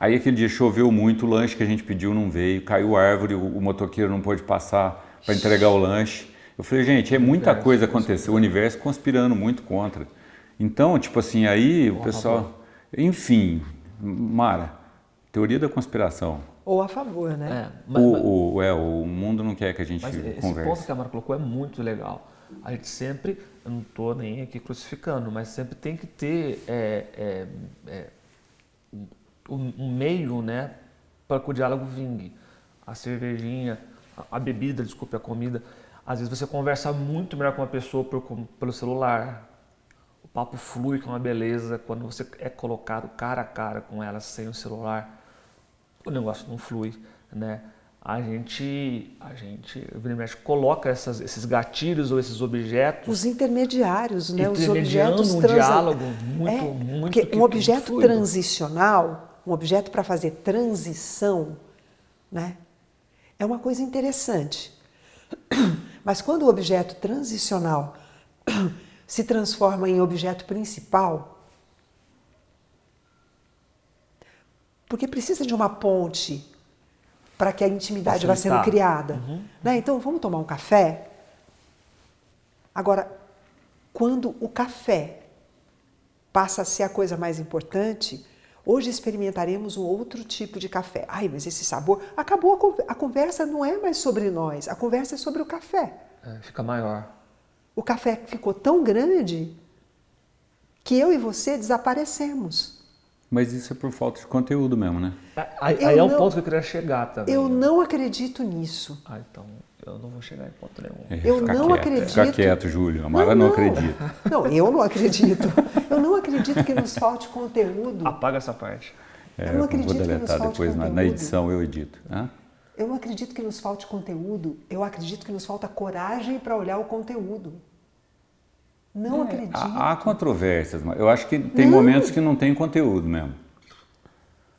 Aí aquele dia choveu muito, o lanche que a gente pediu não veio, caiu árvore, o, o motoqueiro não pôde passar para entregar o lanche. Eu falei, gente, é muita coisa aconteceu, o universo conspirando muito contra. Então, tipo assim, aí o pessoal. Enfim, Mara, teoria da conspiração. Ou a favor, né? É, mas, o, o, é, o mundo não quer que a gente mas converse. Esse ponto que a Mara colocou é muito legal. A gente sempre, eu não estou nem aqui crucificando, mas sempre tem que ter é, é, é um meio né, para que o diálogo vingue. A cervejinha, a bebida, desculpe, a comida. Às vezes você conversa muito melhor com uma pessoa por, pelo celular. Papo flui com uma beleza quando você é colocado cara a cara com ela sem o celular. O negócio não flui, né? A gente, a gente, o coloca essas, esses gatilhos ou esses objetos. Os intermediários, né? Os objetos um diálogo muito, é, muito. Porque um objeto transicional um objeto para fazer transição, né? É uma coisa interessante. Mas quando o objeto transicional se transforma em objeto principal, porque precisa de uma ponte para que a intimidade vá sendo criada. Uhum. Né? Então, vamos tomar um café? Agora, quando o café passa a ser a coisa mais importante, Hoje experimentaremos um outro tipo de café. Ai, mas esse sabor. Acabou a, conversa, não é mais sobre nós, a conversa é sobre o café. É, fica maior. O café ficou tão grande que eu e você desaparecemos. Mas isso é por falta de conteúdo mesmo, né? Aí, aí é um ponto que eu queria chegar também. Eu não acredito nisso. Ah, então eu não vou chegar em ponto nenhum. É, eu não quieto, acredito. Fica quieto, Júlio. A Mara não, não, não acredita. Não, eu não acredito. Eu não acredito que nos falte conteúdo. Apaga essa parte. É, eu não acredito vou deletar que nos depois na, na, edição eu edito. Hã? Eu não acredito que nos falte conteúdo. Eu acredito que nos falta coragem para olhar o conteúdo. Não é, acredito. Há, há, controvérsias, mas eu acho que tem não. momentos que não tem conteúdo mesmo.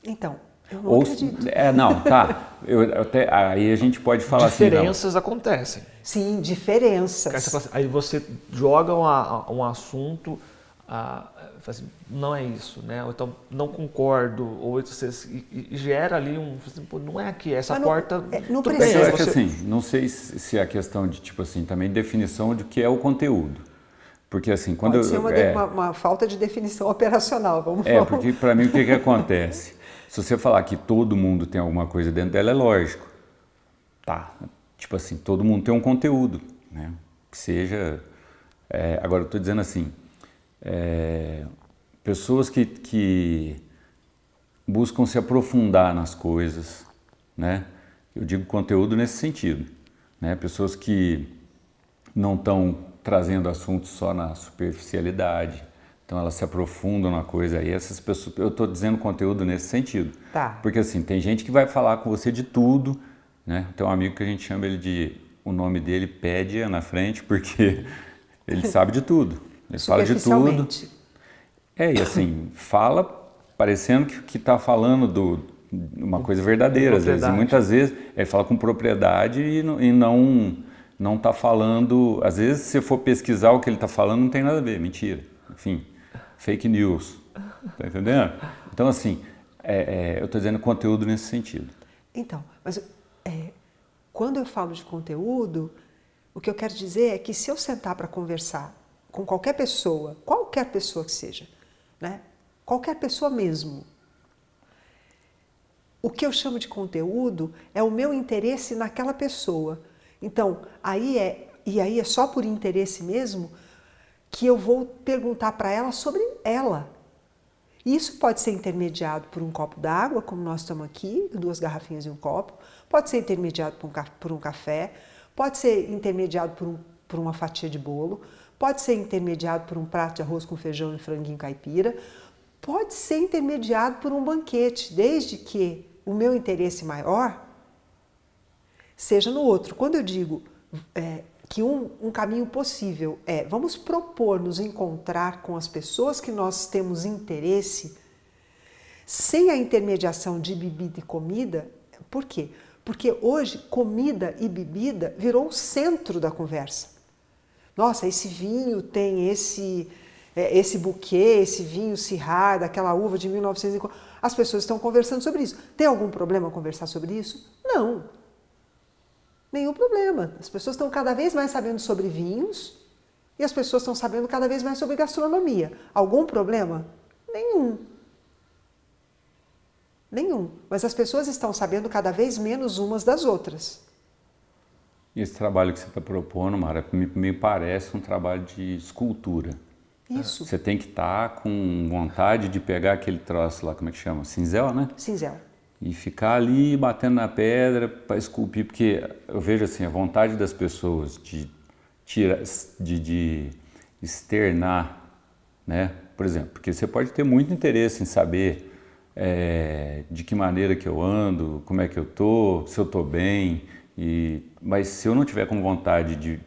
Então, eu não Ou, acredito. É, não, tá. Eu, até, aí a gente pode falar diferenças assim. acontecem. Sim, diferenças. Assim, aí você joga um, um assunto, ah, assim, não é isso, né? Ou então não concordo, ou você e, e gera ali um. Assim, não é aqui, essa não, porta. É, não precisa. Bem, é que, assim, não sei se é a questão de tipo assim, também definição de que é o conteúdo. Porque assim, quando Pode ser uma, é, uma, uma, falta de definição operacional, vamos É, porque para mim o que, que acontece? Se você falar que todo mundo tem alguma coisa dentro dela, é lógico. Tá. Tipo assim, todo mundo tem um conteúdo, né? Que seja. É, agora, eu estou dizendo assim: é, pessoas que, que buscam se aprofundar nas coisas, né? Eu digo conteúdo nesse sentido, né? Pessoas que não estão trazendo assuntos só na superficialidade, então elas se aprofundam na coisa e essas pessoas, eu estou dizendo conteúdo nesse sentido. Tá. Porque assim, tem gente que vai falar com você de tudo, né? Tem um amigo que a gente chama ele de, o nome dele Pédia na frente, porque ele sabe de tudo. Ele fala de tudo. É, e assim, fala parecendo que está falando do, uma coisa verdadeira, às vezes. E muitas vezes ele fala com propriedade e não, e não não está falando. Às vezes, se for pesquisar o que ele está falando, não tem nada a ver, mentira. Enfim, fake news. Tá entendendo? Então, assim, é, é, eu estou dizendo conteúdo nesse sentido. Então, mas é, quando eu falo de conteúdo, o que eu quero dizer é que se eu sentar para conversar com qualquer pessoa, qualquer pessoa que seja, né? qualquer pessoa mesmo, o que eu chamo de conteúdo é o meu interesse naquela pessoa. Então, aí é, e aí é só por interesse mesmo, que eu vou perguntar para ela sobre ela. Isso pode ser intermediado por um copo d'água, como nós estamos aqui, duas garrafinhas e um copo, pode ser intermediado por um, por um café, pode ser intermediado por, um, por uma fatia de bolo, pode ser intermediado por um prato de arroz com feijão e franguinho caipira, pode ser intermediado por um banquete, desde que o meu interesse maior seja no outro. Quando eu digo é, que um, um, caminho possível é vamos propor nos encontrar com as pessoas que nós temos interesse sem a intermediação de bebida e comida, por quê? Porque hoje comida e bebida virou o centro da conversa. Nossa, esse vinho tem esse é, esse buquê, esse vinho Syrah, daquela uva de 1940. As pessoas estão conversando sobre isso. Tem algum problema conversar sobre isso? Não. Nenhum problema. As pessoas estão cada vez mais sabendo sobre vinhos e as pessoas estão sabendo cada vez mais sobre gastronomia. Algum problema? Nenhum. Nenhum. Mas as pessoas estão sabendo cada vez menos umas das outras. E esse trabalho que você está propondo, Mara, me, me parece um trabalho de escultura. Isso. Você tem que estar tá com vontade de pegar aquele troço lá, como é que chama? Cinzel, né? Cinzel. E ficar ali batendo na pedra para esculpir, porque eu vejo assim, a vontade das pessoas de tirar, de, de externar, né? Por exemplo, porque você pode ter muito interesse em saber é, de que maneira que eu ando, como é que eu tô, se eu tô bem, e, mas se eu não tiver com vontade de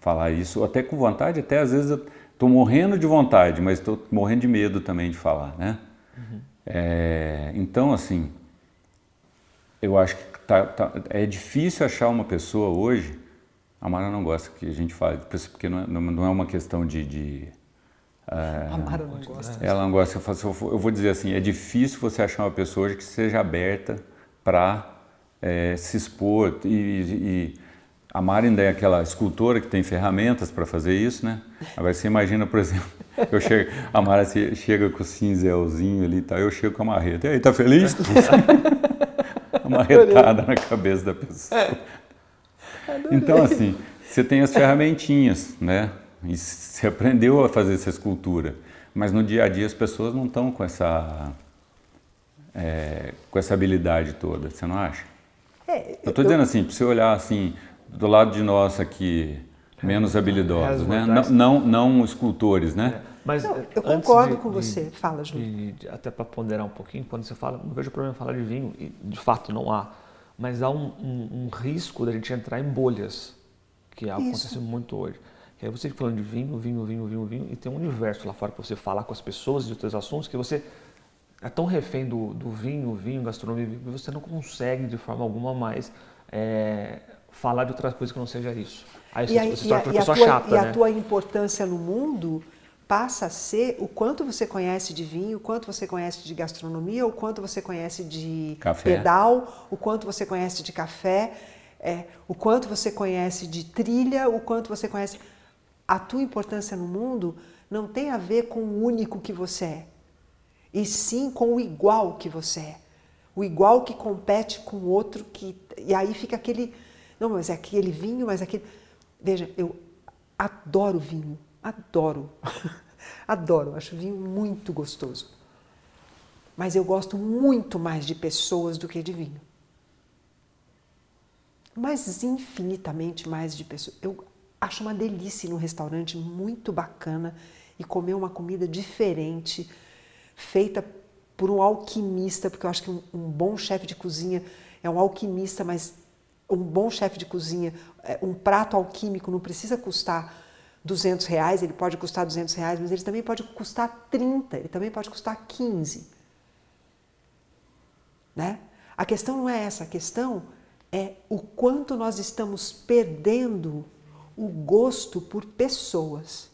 falar isso, ou até com vontade, até às vezes eu, Estou morrendo de vontade, mas estou morrendo de medo também de falar, né? Uhum. É, então, assim, eu acho que tá, tá, é difícil achar uma pessoa hoje. A Mara não gosta que a gente fale, porque não é, não é uma questão de. de é, a Mara não gosta. Ela não gosta. Eu vou dizer assim: é difícil você achar uma pessoa hoje que seja aberta para é, se expor e, e a Marinda é aquela escultora que tem ferramentas para fazer isso, né? Agora você imagina, por exemplo, eu chego, a Mara chega com o cinzelzinho ali, tá? eu chego com a marreta. E aí, tá feliz? a marretada na cabeça da pessoa. Então, assim, você tem as ferramentinhas, né? E você aprendeu a fazer essa escultura. Mas no dia a dia as pessoas não estão com essa, é, com essa habilidade toda, você não acha? É, eu estou dizendo assim, para você olhar assim, do lado de nós aqui, menos habilidosos, né? Não, não, não, escultores, né? É. Mas não, eu concordo de, com você. De, Fala, Júlio. até para ponderar um pouquinho, quando você fala, não vejo problema em falar de vinho, e de fato não há, mas há um, um, um risco da gente entrar em bolhas, que é acontece muito hoje. Que aí você falando de vinho, vinho, vinho, vinho, vinho, e tem um universo lá fora para você falar com as pessoas de outros assuntos que você é tão refém do, do vinho, vinho, gastronomia, que você não consegue de forma alguma mais é, falar de outras coisas que não seja isso. Aí você, e, se torna uma pessoa tua, chata, e né? a tua importância no mundo passa a ser o quanto você conhece de vinho, o quanto você conhece de gastronomia, o quanto você conhece de café. pedal, o quanto você conhece de café, é, o quanto você conhece de trilha, o quanto você conhece. A tua importância no mundo não tem a ver com o único que você é, e sim com o igual que você é. O igual que compete com o outro, que, e aí fica aquele não, mas é aquele vinho, mas aquele. Veja, eu adoro vinho, adoro. adoro, acho vinho muito gostoso. Mas eu gosto muito mais de pessoas do que de vinho. Mas infinitamente mais de pessoas. Eu acho uma delícia ir num restaurante muito bacana e comer uma comida diferente, feita por um alquimista, porque eu acho que um, um bom chefe de cozinha é um alquimista, mas um bom chefe de cozinha, é, um prato alquímico não precisa custar 200 reais, ele pode custar 200 reais, mas ele também pode custar 30, ele também pode custar 15. Né? A questão não é essa, a questão é o quanto nós estamos perdendo o gosto por pessoas.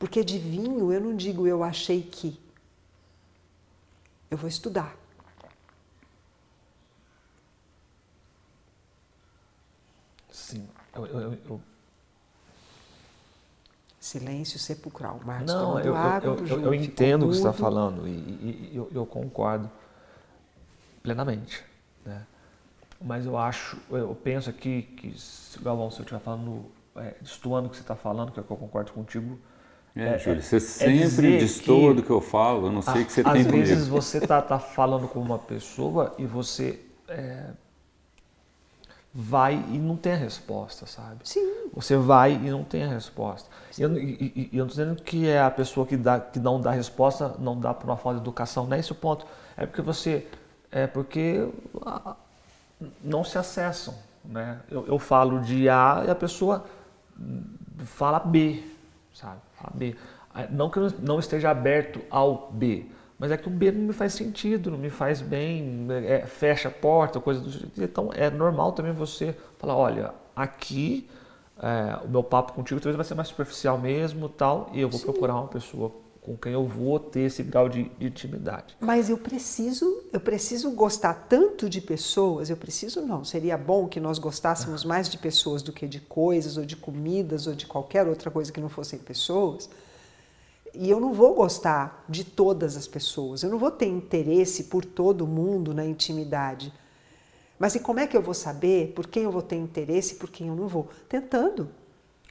Porque de vinho eu não digo eu achei que. Eu vou estudar. Sim. Eu, eu, eu... Silêncio sepulcral. Marcos, Não, eu, água, eu, eu, entendo o que você está falando e, e, e eu, concordo plenamente. Né? Mas eu acho, eu penso aqui que, Galvão, se eu estiver falando, é, destoando o que você está falando, que é que eu concordo contigo, é, é, Júlio, você é sempre destoa do que eu falo, eu não sei o que você tem comigo. Às vezes você está tá falando com uma pessoa e você é, vai e não tem a resposta, sabe? Sim. Você vai e não tem a resposta. E eu, e, e eu não estou dizendo que é a pessoa que, dá, que não dá resposta, não dá por uma falta de educação, não é esse o ponto. É porque você. É porque não se acessam. Né? Eu, eu falo de A e a pessoa fala B, sabe? B. Não que eu não esteja aberto ao B, mas é que o B não me faz sentido, não me faz bem, é, fecha a porta, coisa do tipo. Então é normal também você falar, olha, aqui é, o meu papo contigo talvez vai ser mais superficial mesmo tal, e eu vou Sim. procurar uma pessoa com quem eu vou ter esse grau de, de, intimidade. Mas eu preciso, eu preciso gostar tanto de pessoas, eu preciso não, seria bom que nós gostássemos mais de pessoas do que de coisas ou de comidas ou de qualquer outra coisa que não fossem pessoas e eu não vou gostar de todas as pessoas, eu não vou ter interesse por todo mundo na intimidade. Mas e como é que eu vou saber por quem eu vou ter interesse e por quem eu não vou? Tentando.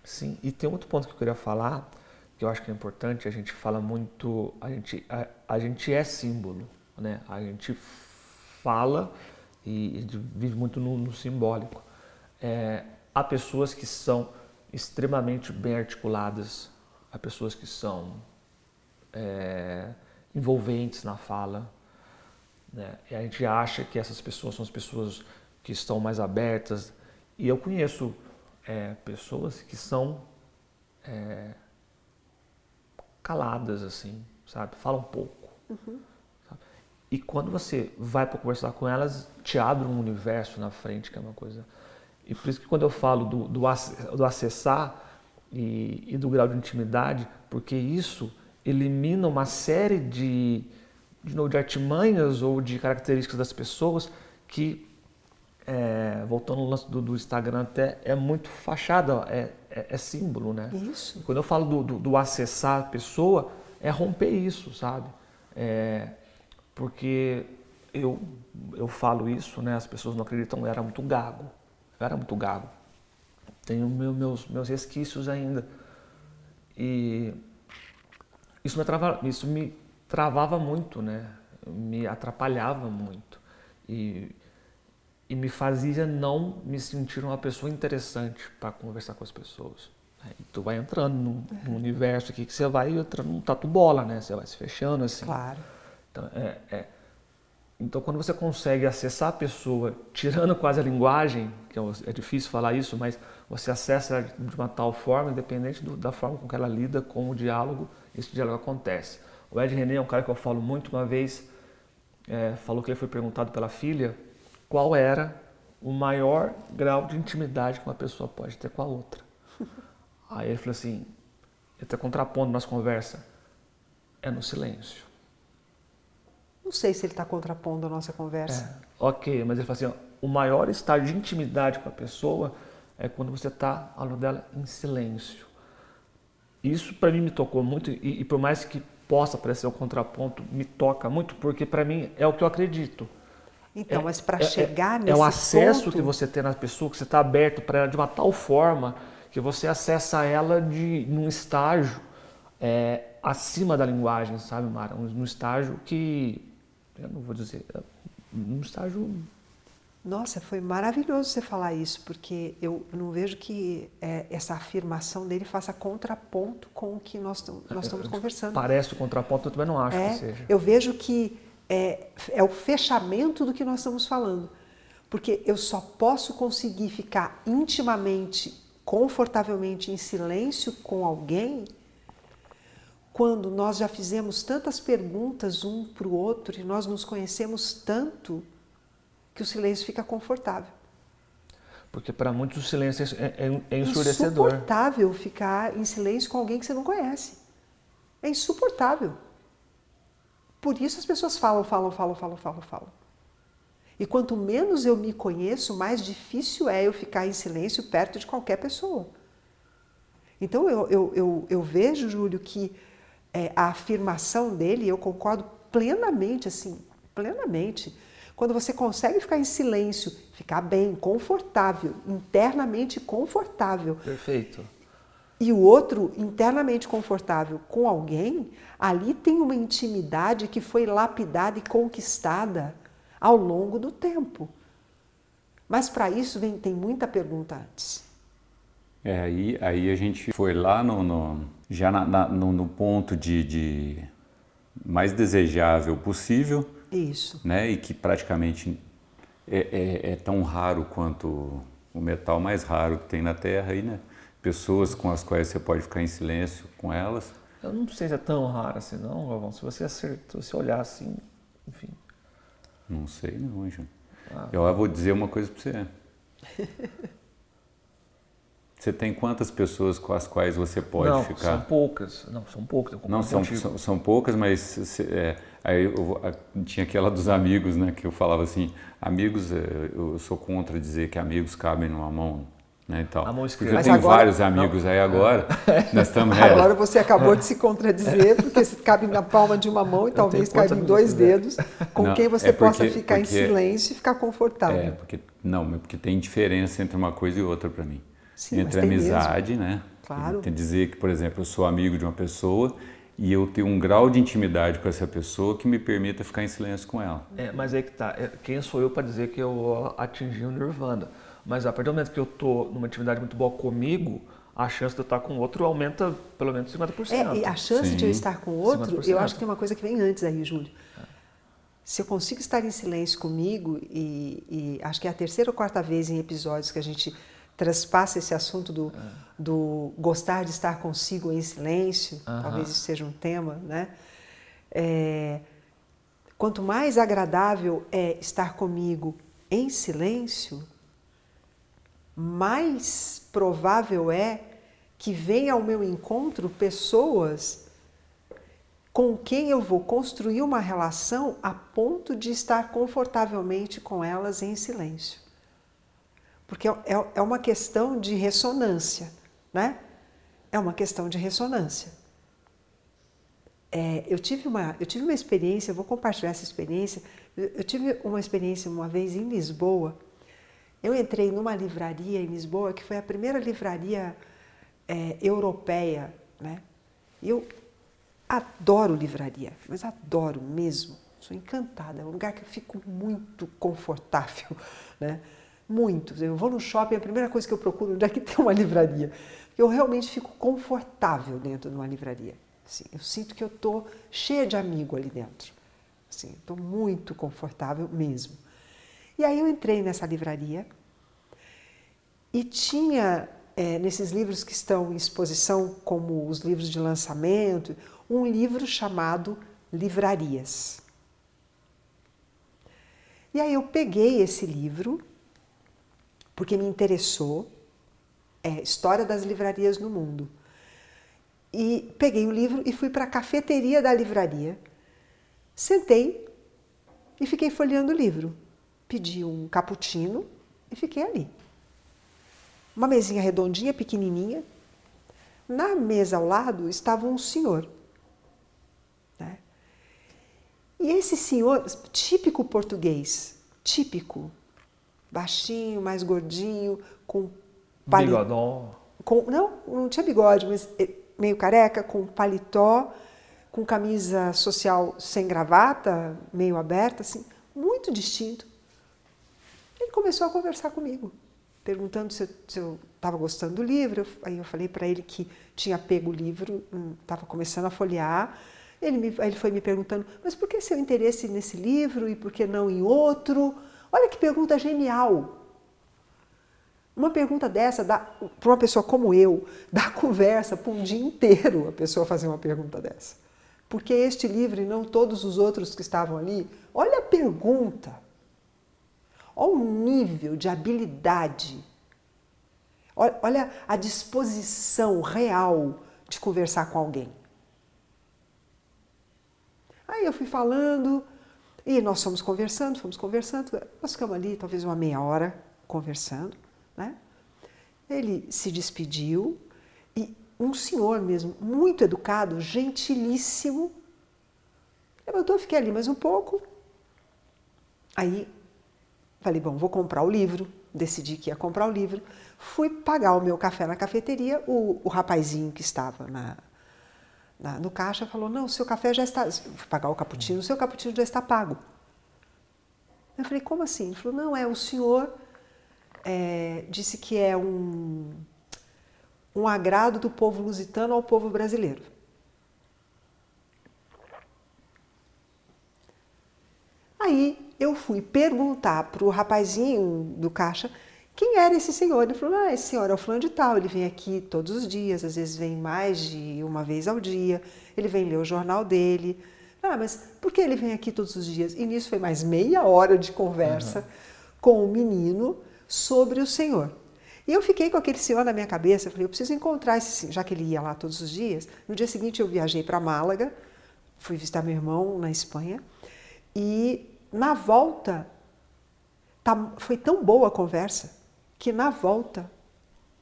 Sim, e tem outro ponto que eu queria falar, que eu acho que é importante, a gente fala muito, a gente, a, a gente é símbolo, né? A gente fala e gente vive muito no, no simbólico. É, há pessoas que são extremamente bem articuladas, há pessoas que são é, envolventes na fala. Né? E a gente acha que essas pessoas são as pessoas que estão mais abertas. E eu conheço é, pessoas que são é, caladas, assim, sabe? Falam pouco. Uhum. E quando você vai para conversar com elas, te abre um universo na frente, que é uma coisa. E por isso que quando eu falo do, do, do acessar e, e do grau de intimidade, porque isso elimina uma série de, de, novo, de artimanhas ou de características das pessoas que, é, voltando no lance do, do, Instagram, até é muito fachada, é, é, é símbolo, né? Isso. Quando eu falo do, do, do, acessar a pessoa, é romper isso, sabe? É, porque eu, eu falo isso, né? As pessoas não acreditam, eu era muito gago. Eu era muito gago. Tenho meu, meus, meus resquícios ainda. E isso me, trava, isso me travava muito, né? Me atrapalhava muito. E, e me fazia não me sentir uma pessoa interessante para conversar com as pessoas. E tu vai entrando num, num, universo aqui que você vai entrando num tatu bola, né? Você vai se fechando assim. Claro. Então, é, é, então, quando você consegue acessar a pessoa, tirando quase a linguagem, que é, é difícil falar isso, mas você acessa de uma tal forma, independente do, da forma com que ela lida com o diálogo, esse diálogo acontece. O Ed René é um cara que eu falo muito, uma vez é, falou que ele foi perguntado pela filha qual era o maior grau de intimidade que uma pessoa pode ter com a outra. Aí ele falou assim, ele está contrapondo nossa conversa, é no silêncio. Não sei se ele está contrapondo a nossa conversa. É, ok, mas ele falou assim, ó, o maior estado de intimidade com a pessoa é quando você está ao lado dela em silêncio. Isso para mim me tocou muito e, e, por mais que possa parecer um contraponto, me toca muito porque para mim é o que eu acredito. Então, é, mas para é, é, chegar é, nesse É o acesso ponto... que você tem na pessoa, que você está aberto para ela de uma tal forma que você acessa ela de num estágio é, acima da linguagem, sabe, Mara? Num estágio que eu não vou dizer, é, num estágio nossa, foi maravilhoso você falar isso, porque eu não vejo que é, essa afirmação dele faça contraponto com o que nós, nós estamos conversando. Parece o contraponto, eu também não acho é, que seja. Eu vejo que é, é o fechamento do que nós estamos falando. Porque eu só posso conseguir ficar intimamente, confortavelmente em silêncio com alguém quando nós já fizemos tantas perguntas um para o outro e nós nos conhecemos tanto que o silêncio fica confortável. Porque para muitos o silêncio é, é, é ensurdecedor. É insuportável ficar em silêncio com alguém que você não conhece. É insuportável. Por isso as pessoas falam, falam, falam, falam, falam, falam. E quanto menos eu me conheço, mais difícil é eu ficar em silêncio perto de qualquer pessoa. Então eu, eu, eu, eu vejo, Júlio, que é, a afirmação dele, eu concordo plenamente, assim, plenamente quando você consegue ficar em silêncio, ficar bem, confortável, internamente confortável. Perfeito. E o outro internamente confortável com alguém, ali tem uma intimidade que foi lapidada e conquistada ao longo do tempo. Mas para isso vem, tem muita pergunta antes. É, aí, aí a gente foi lá no, no já na, na, no, no, ponto de, de, mais desejável possível. Isso. Né, e que praticamente é, é, é, tão raro quanto o metal mais raro que tem na Terra aí, né? Pessoas com as quais você pode ficar em silêncio com elas. Eu não sei se é tão raro assim, não, Galvão. Se você acertou, se olhar assim, enfim. Não sei não, João. Ah, eu vou dizer uma coisa para você. Você tem quantas pessoas com as quais você pode não, ficar? São poucas. Não, são poucas. Não, são, são, são, poucas, mas é, aí eu, tinha aquela dos amigos, né? Que eu falava assim, amigos, é, eu sou contra dizer que amigos cabem numa mão. Né, e tal. A mão esquerda. Porque eu tenho agora, vários amigos não. aí agora. Nós estamos Agora você acabou de se contradizer, porque cabe na palma de uma mão e talvez caiba em dois dedos, com não, quem você é porque, possa ficar porque, em silêncio e ficar confortável. É, porque não, porque tem diferença entre uma coisa e outra para mim. Sim, entre amizade, mesmo. né? Claro. Tem dizer que, por exemplo, eu sou amigo de uma pessoa e eu tenho um grau de intimidade com essa pessoa que me permita ficar em silêncio com ela. É, mas aí que tá. É, quem sou eu para dizer que eu atingi o nirvana? Mas a partir do momento que eu estou numa atividade muito boa comigo, a chance de eu estar com outro aumenta pelo menos 50%. É, e a chance Sim. de eu estar com outro, 50%. eu acho que tem uma coisa que vem antes aí, Júlio. É. Se eu consigo estar em silêncio comigo, e, e acho que é a terceira ou quarta vez em episódios que a gente transpassa esse assunto do, é. do gostar de estar consigo em silêncio, talvez isso seja um tema, né? É, quanto mais agradável é estar comigo em silêncio, mais provável é que venha ao meu encontro pessoas com quem eu vou construir uma relação a ponto de estar confortavelmente com elas em silêncio porque é, é, é uma questão de ressonância, né? É uma questão de ressonância. É, eu, tive uma, eu tive uma experiência, vou compartilhar essa experiência. Eu tive uma experiência uma vez em Lisboa. Eu entrei numa livraria em Lisboa que foi a primeira livraria é, europeia, né? Eu adoro livraria, mas adoro mesmo. Sou encantada. É um lugar que eu fico muito confortável, né? Muito. Eu vou no shopping, a primeira coisa que eu procuro onde é que tem uma livraria. Eu realmente fico confortável dentro de uma livraria. Assim, eu sinto que eu estou cheia de amigo ali dentro. Assim, estou muito confortável mesmo. E aí eu entrei nessa livraria e tinha é, nesses livros que estão em exposição, como os livros de lançamento, um livro chamado Livrarias. E aí eu peguei esse livro porque me interessou, é História das Livrarias no Mundo. E peguei o livro e fui para a cafeteria da livraria, sentei e fiquei folheando o livro. Pedi um cappuccino e fiquei ali. Uma mesinha redondinha, pequenininha. Na mesa ao lado estava um senhor. Né? E esse senhor, típico português, típico, baixinho, mais gordinho, com paletó. Com, não, não tinha bigode, mas meio careca, com paletó, com camisa social sem gravata, meio aberta, assim, muito distinto. Ele começou a conversar comigo, perguntando se eu estava gostando do livro. Aí eu falei para ele que tinha pego o livro, estava hum, começando a folhear. Ele, me, ele foi me perguntando, mas por que seu interesse nesse livro e por que não em outro? Olha que pergunta genial. Uma pergunta dessa, para uma pessoa como eu, dá conversa para um dia inteiro a pessoa fazer uma pergunta dessa. Porque este livro e não todos os outros que estavam ali, olha a pergunta. Olha o nível de habilidade. Olha a disposição real de conversar com alguém. Aí eu fui falando, e nós fomos conversando, fomos conversando, nós ficamos ali talvez uma meia hora conversando, né? Ele se despediu e um senhor mesmo, muito educado, gentilíssimo, levantou, fiquei ali mais um pouco. Aí falei, bom, vou comprar o livro, decidi que ia comprar o livro. Fui pagar o meu café na cafeteria, o, o rapazinho que estava na, na, no caixa falou: Não, o seu café já está. Vou pagar o cappuccino, o seu cappuccino já está pago. Eu falei: Como assim? Ele falou: Não, é o senhor é, disse que é um, um agrado do povo lusitano ao povo brasileiro. Aí eu fui perguntar para o rapazinho do caixa quem era esse senhor. Ele falou: Ah, esse senhor é o fulano de tal, ele vem aqui todos os dias, às vezes vem mais de uma vez ao dia, ele vem ler o jornal dele. Ah, mas por que ele vem aqui todos os dias? E nisso foi mais meia hora de conversa uhum. com o menino sobre o Senhor. E eu fiquei com aquele senhor na minha cabeça, eu falei, eu preciso encontrar esse senhor, já que ele ia lá todos os dias. No dia seguinte eu viajei para Málaga, fui visitar meu irmão na Espanha, e na volta tá, foi tão boa a conversa que na volta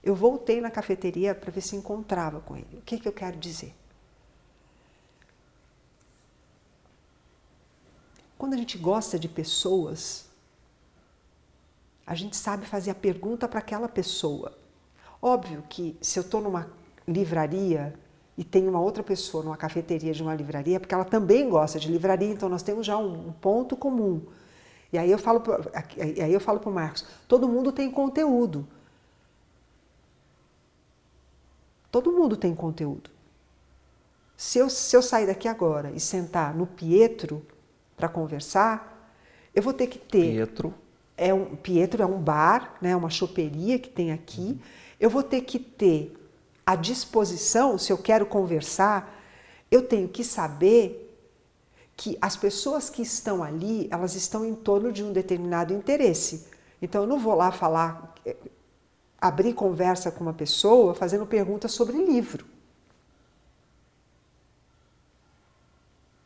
eu voltei na cafeteria para ver se encontrava com ele. O que, que eu quero dizer? Quando a gente gosta de pessoas, a gente sabe fazer a pergunta para aquela pessoa. Óbvio que se eu estou numa livraria e tem uma outra pessoa numa cafeteria de uma livraria, porque ela também gosta de livraria, então nós temos já um ponto comum. E aí eu falo, aí eu falo para o Marcos, todo mundo tem conteúdo. Todo mundo tem conteúdo. Se eu, se eu sair daqui agora e sentar no Pietro para conversar, eu vou ter que ter. Pietro. É um, Pietro é um bar, né, uma choperia que tem aqui. Uhum. Eu vou ter que ter à disposição, se eu quero conversar, eu tenho que saber que as pessoas que estão ali, elas estão em torno de um determinado interesse. Então eu não vou lá falar, eh, abrir conversa com uma pessoa fazendo perguntas sobre livro.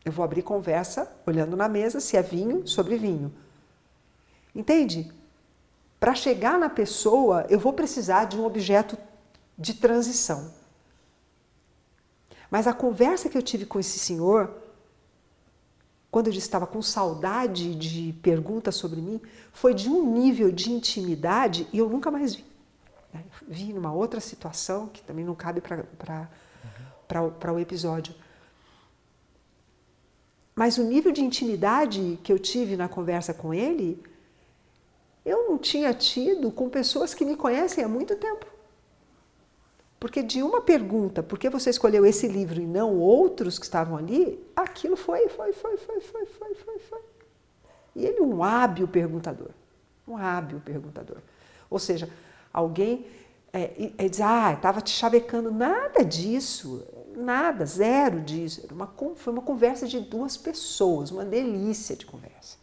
Eu vou abrir conversa olhando na mesa se é vinho, sobre vinho. Entende? Para chegar na pessoa, eu vou precisar de um objeto de transição. Mas a conversa que eu tive com esse senhor quando eu estava com saudade de perguntas sobre mim, foi de um nível de intimidade e eu nunca mais vi. Vi numa outra situação, que também não cabe para uhum. o episódio. Mas o nível de intimidade que eu tive na conversa com ele, eu não tinha tido com pessoas que me conhecem há muito tempo. Porque de uma pergunta, por que você escolheu esse livro e não outros que estavam ali, aquilo foi, foi, foi, foi, foi, foi, foi, foi. E ele um hábil perguntador, um hábil perguntador. Ou seja, alguém é, é, diz, ah, estava te chavecando, nada disso, nada, zero disso. Era uma, foi uma conversa de duas pessoas, uma delícia de conversa.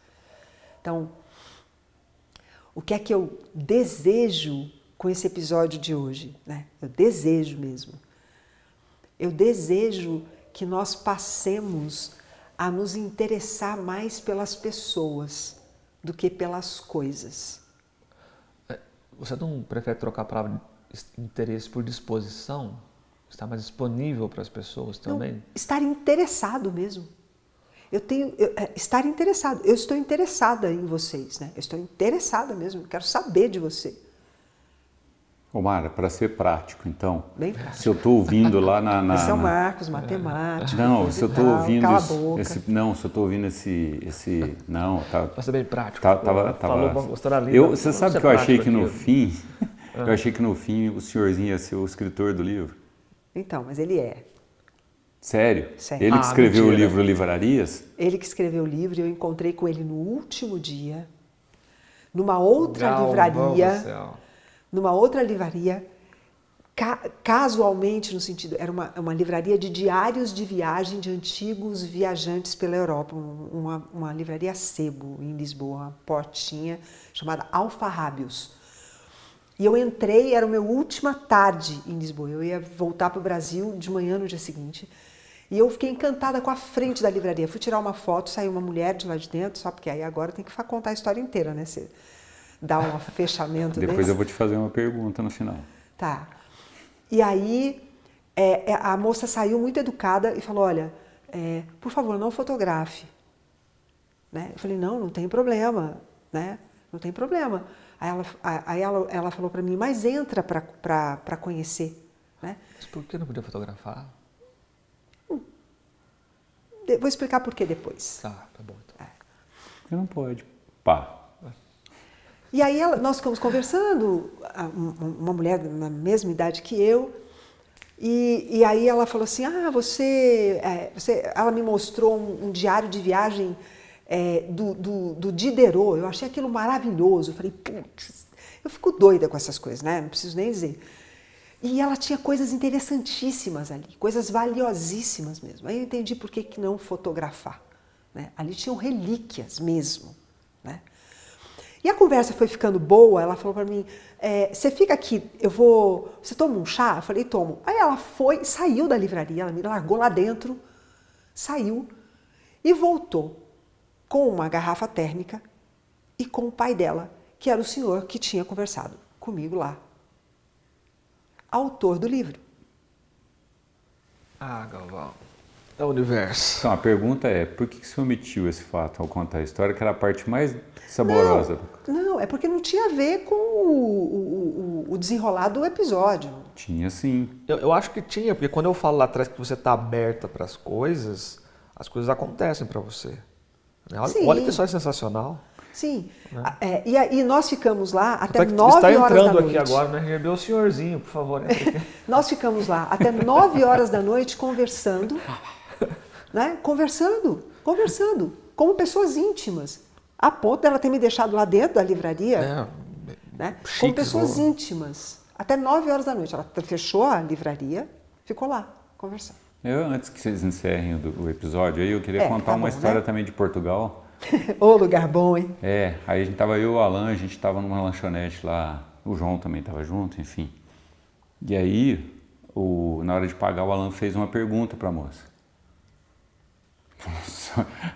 Então, o que é que eu desejo com esse episódio de hoje. Né? Eu desejo mesmo. Eu desejo que nós passemos a nos interessar mais pelas pessoas do que pelas coisas. É, você não prefere trocar a palavra interesse por disposição? Estar mais disponível para as pessoas também? Não, estar interessado mesmo. Eu tenho eu, é, estar interessado. Eu estou interessada em vocês, né? Eu estou interessada mesmo. Quero saber de você. Omar, para ser prático, então, se eu estou ouvindo lá na, na, Esse é Marcos, matemática. Não, se eu estou ouvindo esse, não, se eu estou ouvindo esse, esse, não, tá. Para ser bem prático. Tá, tava, tava, Falou, eu, você sabe que eu achei que no aqui. fim, ah. eu achei que no fim o senhorzinho ia ser o escritor do livro. Então, mas ele é. Sério? Sério. Ele que ah, escreveu mentira. o livro Livrarias? Ele que escreveu o livro, eu encontrei com ele no último dia, numa outra Galvão livraria numa outra livraria, ca casualmente no sentido, era uma, uma livraria de diários de viagem de antigos viajantes pela Europa, uma, uma livraria sebo em Lisboa, uma portinha chamada Alfarrábios. E eu entrei, era a minha última tarde em Lisboa, eu ia voltar para o Brasil de manhã no dia seguinte. E eu fiquei encantada com a frente da livraria. Fui tirar uma foto, saiu uma mulher de lá de dentro, só porque aí agora tem que contar a história inteira, né? Dar um fechamento Depois desse. eu vou te fazer uma pergunta no final. Tá. E aí é, é, a moça saiu muito educada e falou, olha, é, por favor, não fotografe. Né? Eu falei, não, não tem problema, né? Não tem problema. Aí ela, aí ela, ela falou para mim, mas entra para conhecer. Né? Mas por que não podia fotografar? Hum. Vou explicar por que depois. Tá, tá bom. Então. É. Não pode. Pá. E aí ela, nós ficamos conversando, uma mulher na mesma idade que eu, e, e aí ela falou assim, ah, você, é, você ela me mostrou um, um diário de viagem é, do, do, do, Diderot, eu achei aquilo maravilhoso, eu falei, putz, eu fico doida com essas coisas, né, não preciso nem dizer. E ela tinha coisas interessantíssimas ali, coisas valiosíssimas mesmo. Aí eu entendi por que, que não fotografar. Né? Ali tinham relíquias mesmo. Né? E a conversa foi ficando boa, ela falou para mim, é, você fica aqui, eu vou, você toma um chá? Eu falei, tomo. Aí ela foi, saiu da livraria, ela me largou lá dentro, saiu e voltou com uma garrafa térmica e com o pai dela, que era o senhor que tinha conversado comigo lá autor do livro. Ah, Galvão. É o universo. Então, a pergunta é, por que você omitiu esse fato ao contar a história, que era a parte mais saborosa? Não, não é porque não tinha a ver com o, o, o desenrolar do episódio. Tinha sim. Eu, eu, acho que tinha, porque quando eu falo lá atrás que você está aberta para as coisas, as coisas acontecem para você. Olha, olha que história sensacional. Sim. Né? É, e, e, nós ficamos lá até nove horas da noite. Está entrando aqui agora, né? Recebeu o senhorzinho, por favor. nós ficamos lá até nove horas da noite conversando, né? Conversando, conversando, como pessoas íntimas. A ponto dela ter me deixado lá dentro da livraria, é, né? como pessoas íntimas. Até nove horas da noite. Ela fechou a livraria, ficou lá, conversando. Eu, antes que vocês encerrem o, o episódio, aí eu queria é, contar tá uma bom, história né? também de Portugal Ô, lugar bom, hein? É, aí a gente tava eu e o Alan, a gente tava numa lanchonete lá, o João também tava junto, enfim. E aí, o, na hora de pagar, o Alan fez uma pergunta para a moça.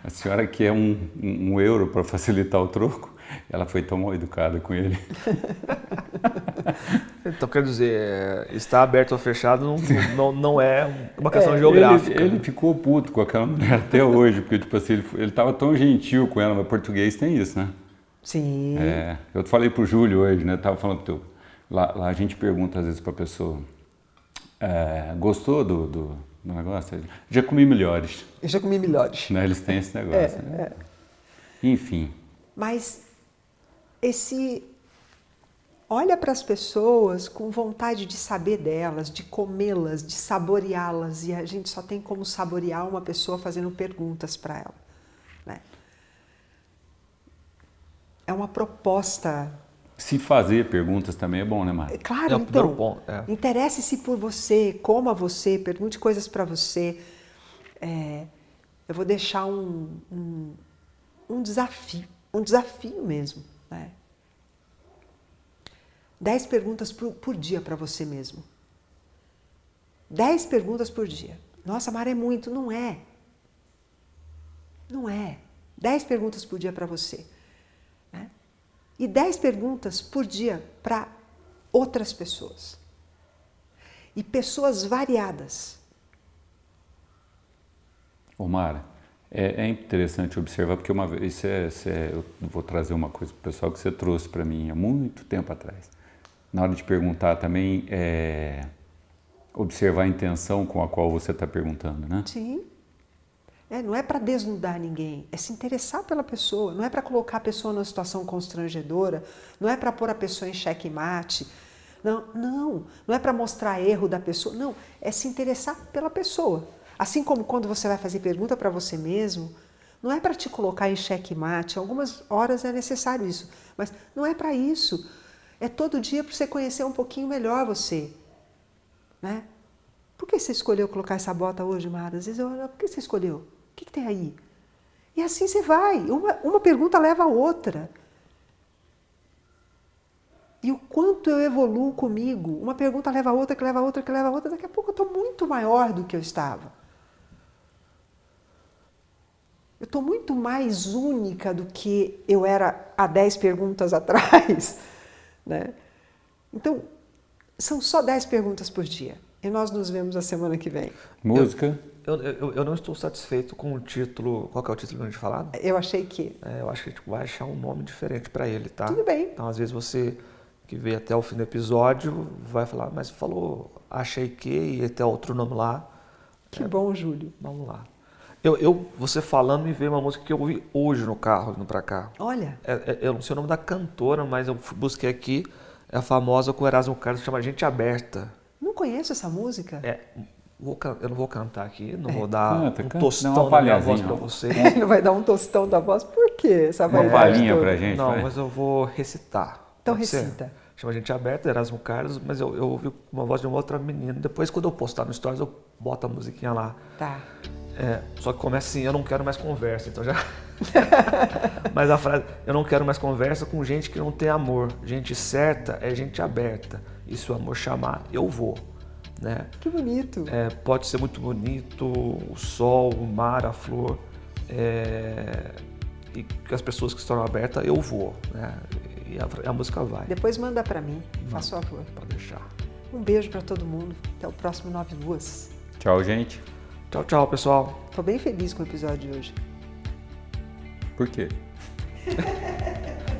A senhora quer um, um, um euro para facilitar o troco? Ela foi tão mal educada com ele. então, quer dizer, está aberto ou fechado não, não, não é uma questão é, geográfica. Ele, ele, ficou puto com aquela mulher até hoje, porque tipo assim, ele, estava tão gentil com ela, mas português tem isso, né? Sim. É, eu falei pro Júlio hoje, né? Tava falando teu, lá, lá a gente pergunta às vezes para a pessoa, é, gostou do, do, do, negócio? Já comi melhores. Eu já comi melhores. Né? Eles têm esse negócio. É, né? É. Enfim. Mas esse olha para as pessoas com vontade de saber delas, de comê-las, de saboreá-las, e a gente só tem como saborear uma pessoa fazendo perguntas para ela. Né? É uma proposta. Se fazer perguntas também é bom, né, Mara? Claro, é então. É. Interesse-se por você, coma você, pergunte coisas para você. É, eu vou deixar um, um, um desafio, um desafio mesmo né? Dez perguntas por, por dia para você mesmo. Dez perguntas por dia. Nossa, Mara, é muito. Não é. Não é. Dez perguntas por dia para você. E dez perguntas por dia para outras pessoas. E pessoas variadas. Ô Mara, é, é, interessante observar, porque uma vez, isso é, isso é, eu vou trazer uma coisa para o pessoal que você trouxe para mim há muito tempo atrás. Na hora de perguntar também, é, observar a intenção com a qual você está perguntando, né? Sim. É, não é para desnudar ninguém, é se interessar pela pessoa, não é para colocar a pessoa numa situação constrangedora, não é para pôr a pessoa em xeque mate, não, não, não é para mostrar erro da pessoa, não, é se interessar pela pessoa. Assim como quando você vai fazer pergunta para você mesmo, não é para te colocar em xeque-mate, algumas horas é necessário isso, mas não é para isso. É todo dia para você conhecer um pouquinho melhor você. Né? Por que você escolheu colocar essa bota hoje, Mara? Às vezes eu olho, por que você escolheu? O que, que tem aí? E assim você vai, uma, uma pergunta leva a outra. E o quanto eu evoluo comigo, uma pergunta leva a outra, que leva a outra, que leva a outra, daqui a pouco eu estou muito maior do que eu estava. Eu estou muito mais única do que eu era há 10 perguntas atrás. Né? Então, são só 10 perguntas por dia. E nós nos vemos a semana que vem. Música? Eu, eu, eu não estou satisfeito com o título. Qual é o título que a gente falado? Eu achei que. É, eu acho que a gente vai achar um nome diferente para ele, tá? Tudo bem. Então, às vezes você que vê até o fim do episódio vai falar, mas falou achei que e até outro nome lá. Que é, bom, Júlio. Vamos lá. Eu, eu, você falando me veio uma música que eu ouvi hoje no carro, indo pra cá. Olha, É- é- eu não sei o nome da cantora, mas eu busquei aqui. É a famosa com o Erasmo Carlos, chama Gente Aberta. Não conheço essa música. É, vou eu não vou cantar aqui, não vou dar Canta, um canta, tostão da minha voz ó. vocês. Ele vai dar um tostão da voz, por quê? Essa Uma palhinha pra gente, Não, vai. mas eu vou recitar. Então Pode ser? recita. Chama Gente Aberta, Erasmo Carlos, mas eu, eu ouvi uma voz de uma outra menina. Depois, quando eu postar no Stories, eu boto a musiquinha lá. Tá. É, só que começa assim, eu não quero mais conversa, então já. Mas a frase, eu não quero mais conversa com gente que não tem amor. Gente certa é gente aberta. E se o amor chamar, eu vou. Né? Que bonito. É, pode ser muito bonito, o sol, o mar, a flor. é, e que as pessoas que estão abertas, eu vou. Né? E a, a música vai. Depois manda pra mim, faz favor. Pode deixar. Um beijo pra todo mundo. Até o próximo Nove Luas. Tchau, gente. Tchau, tchau, pessoal. Tô bem feliz com o episódio de hoje. Por quê?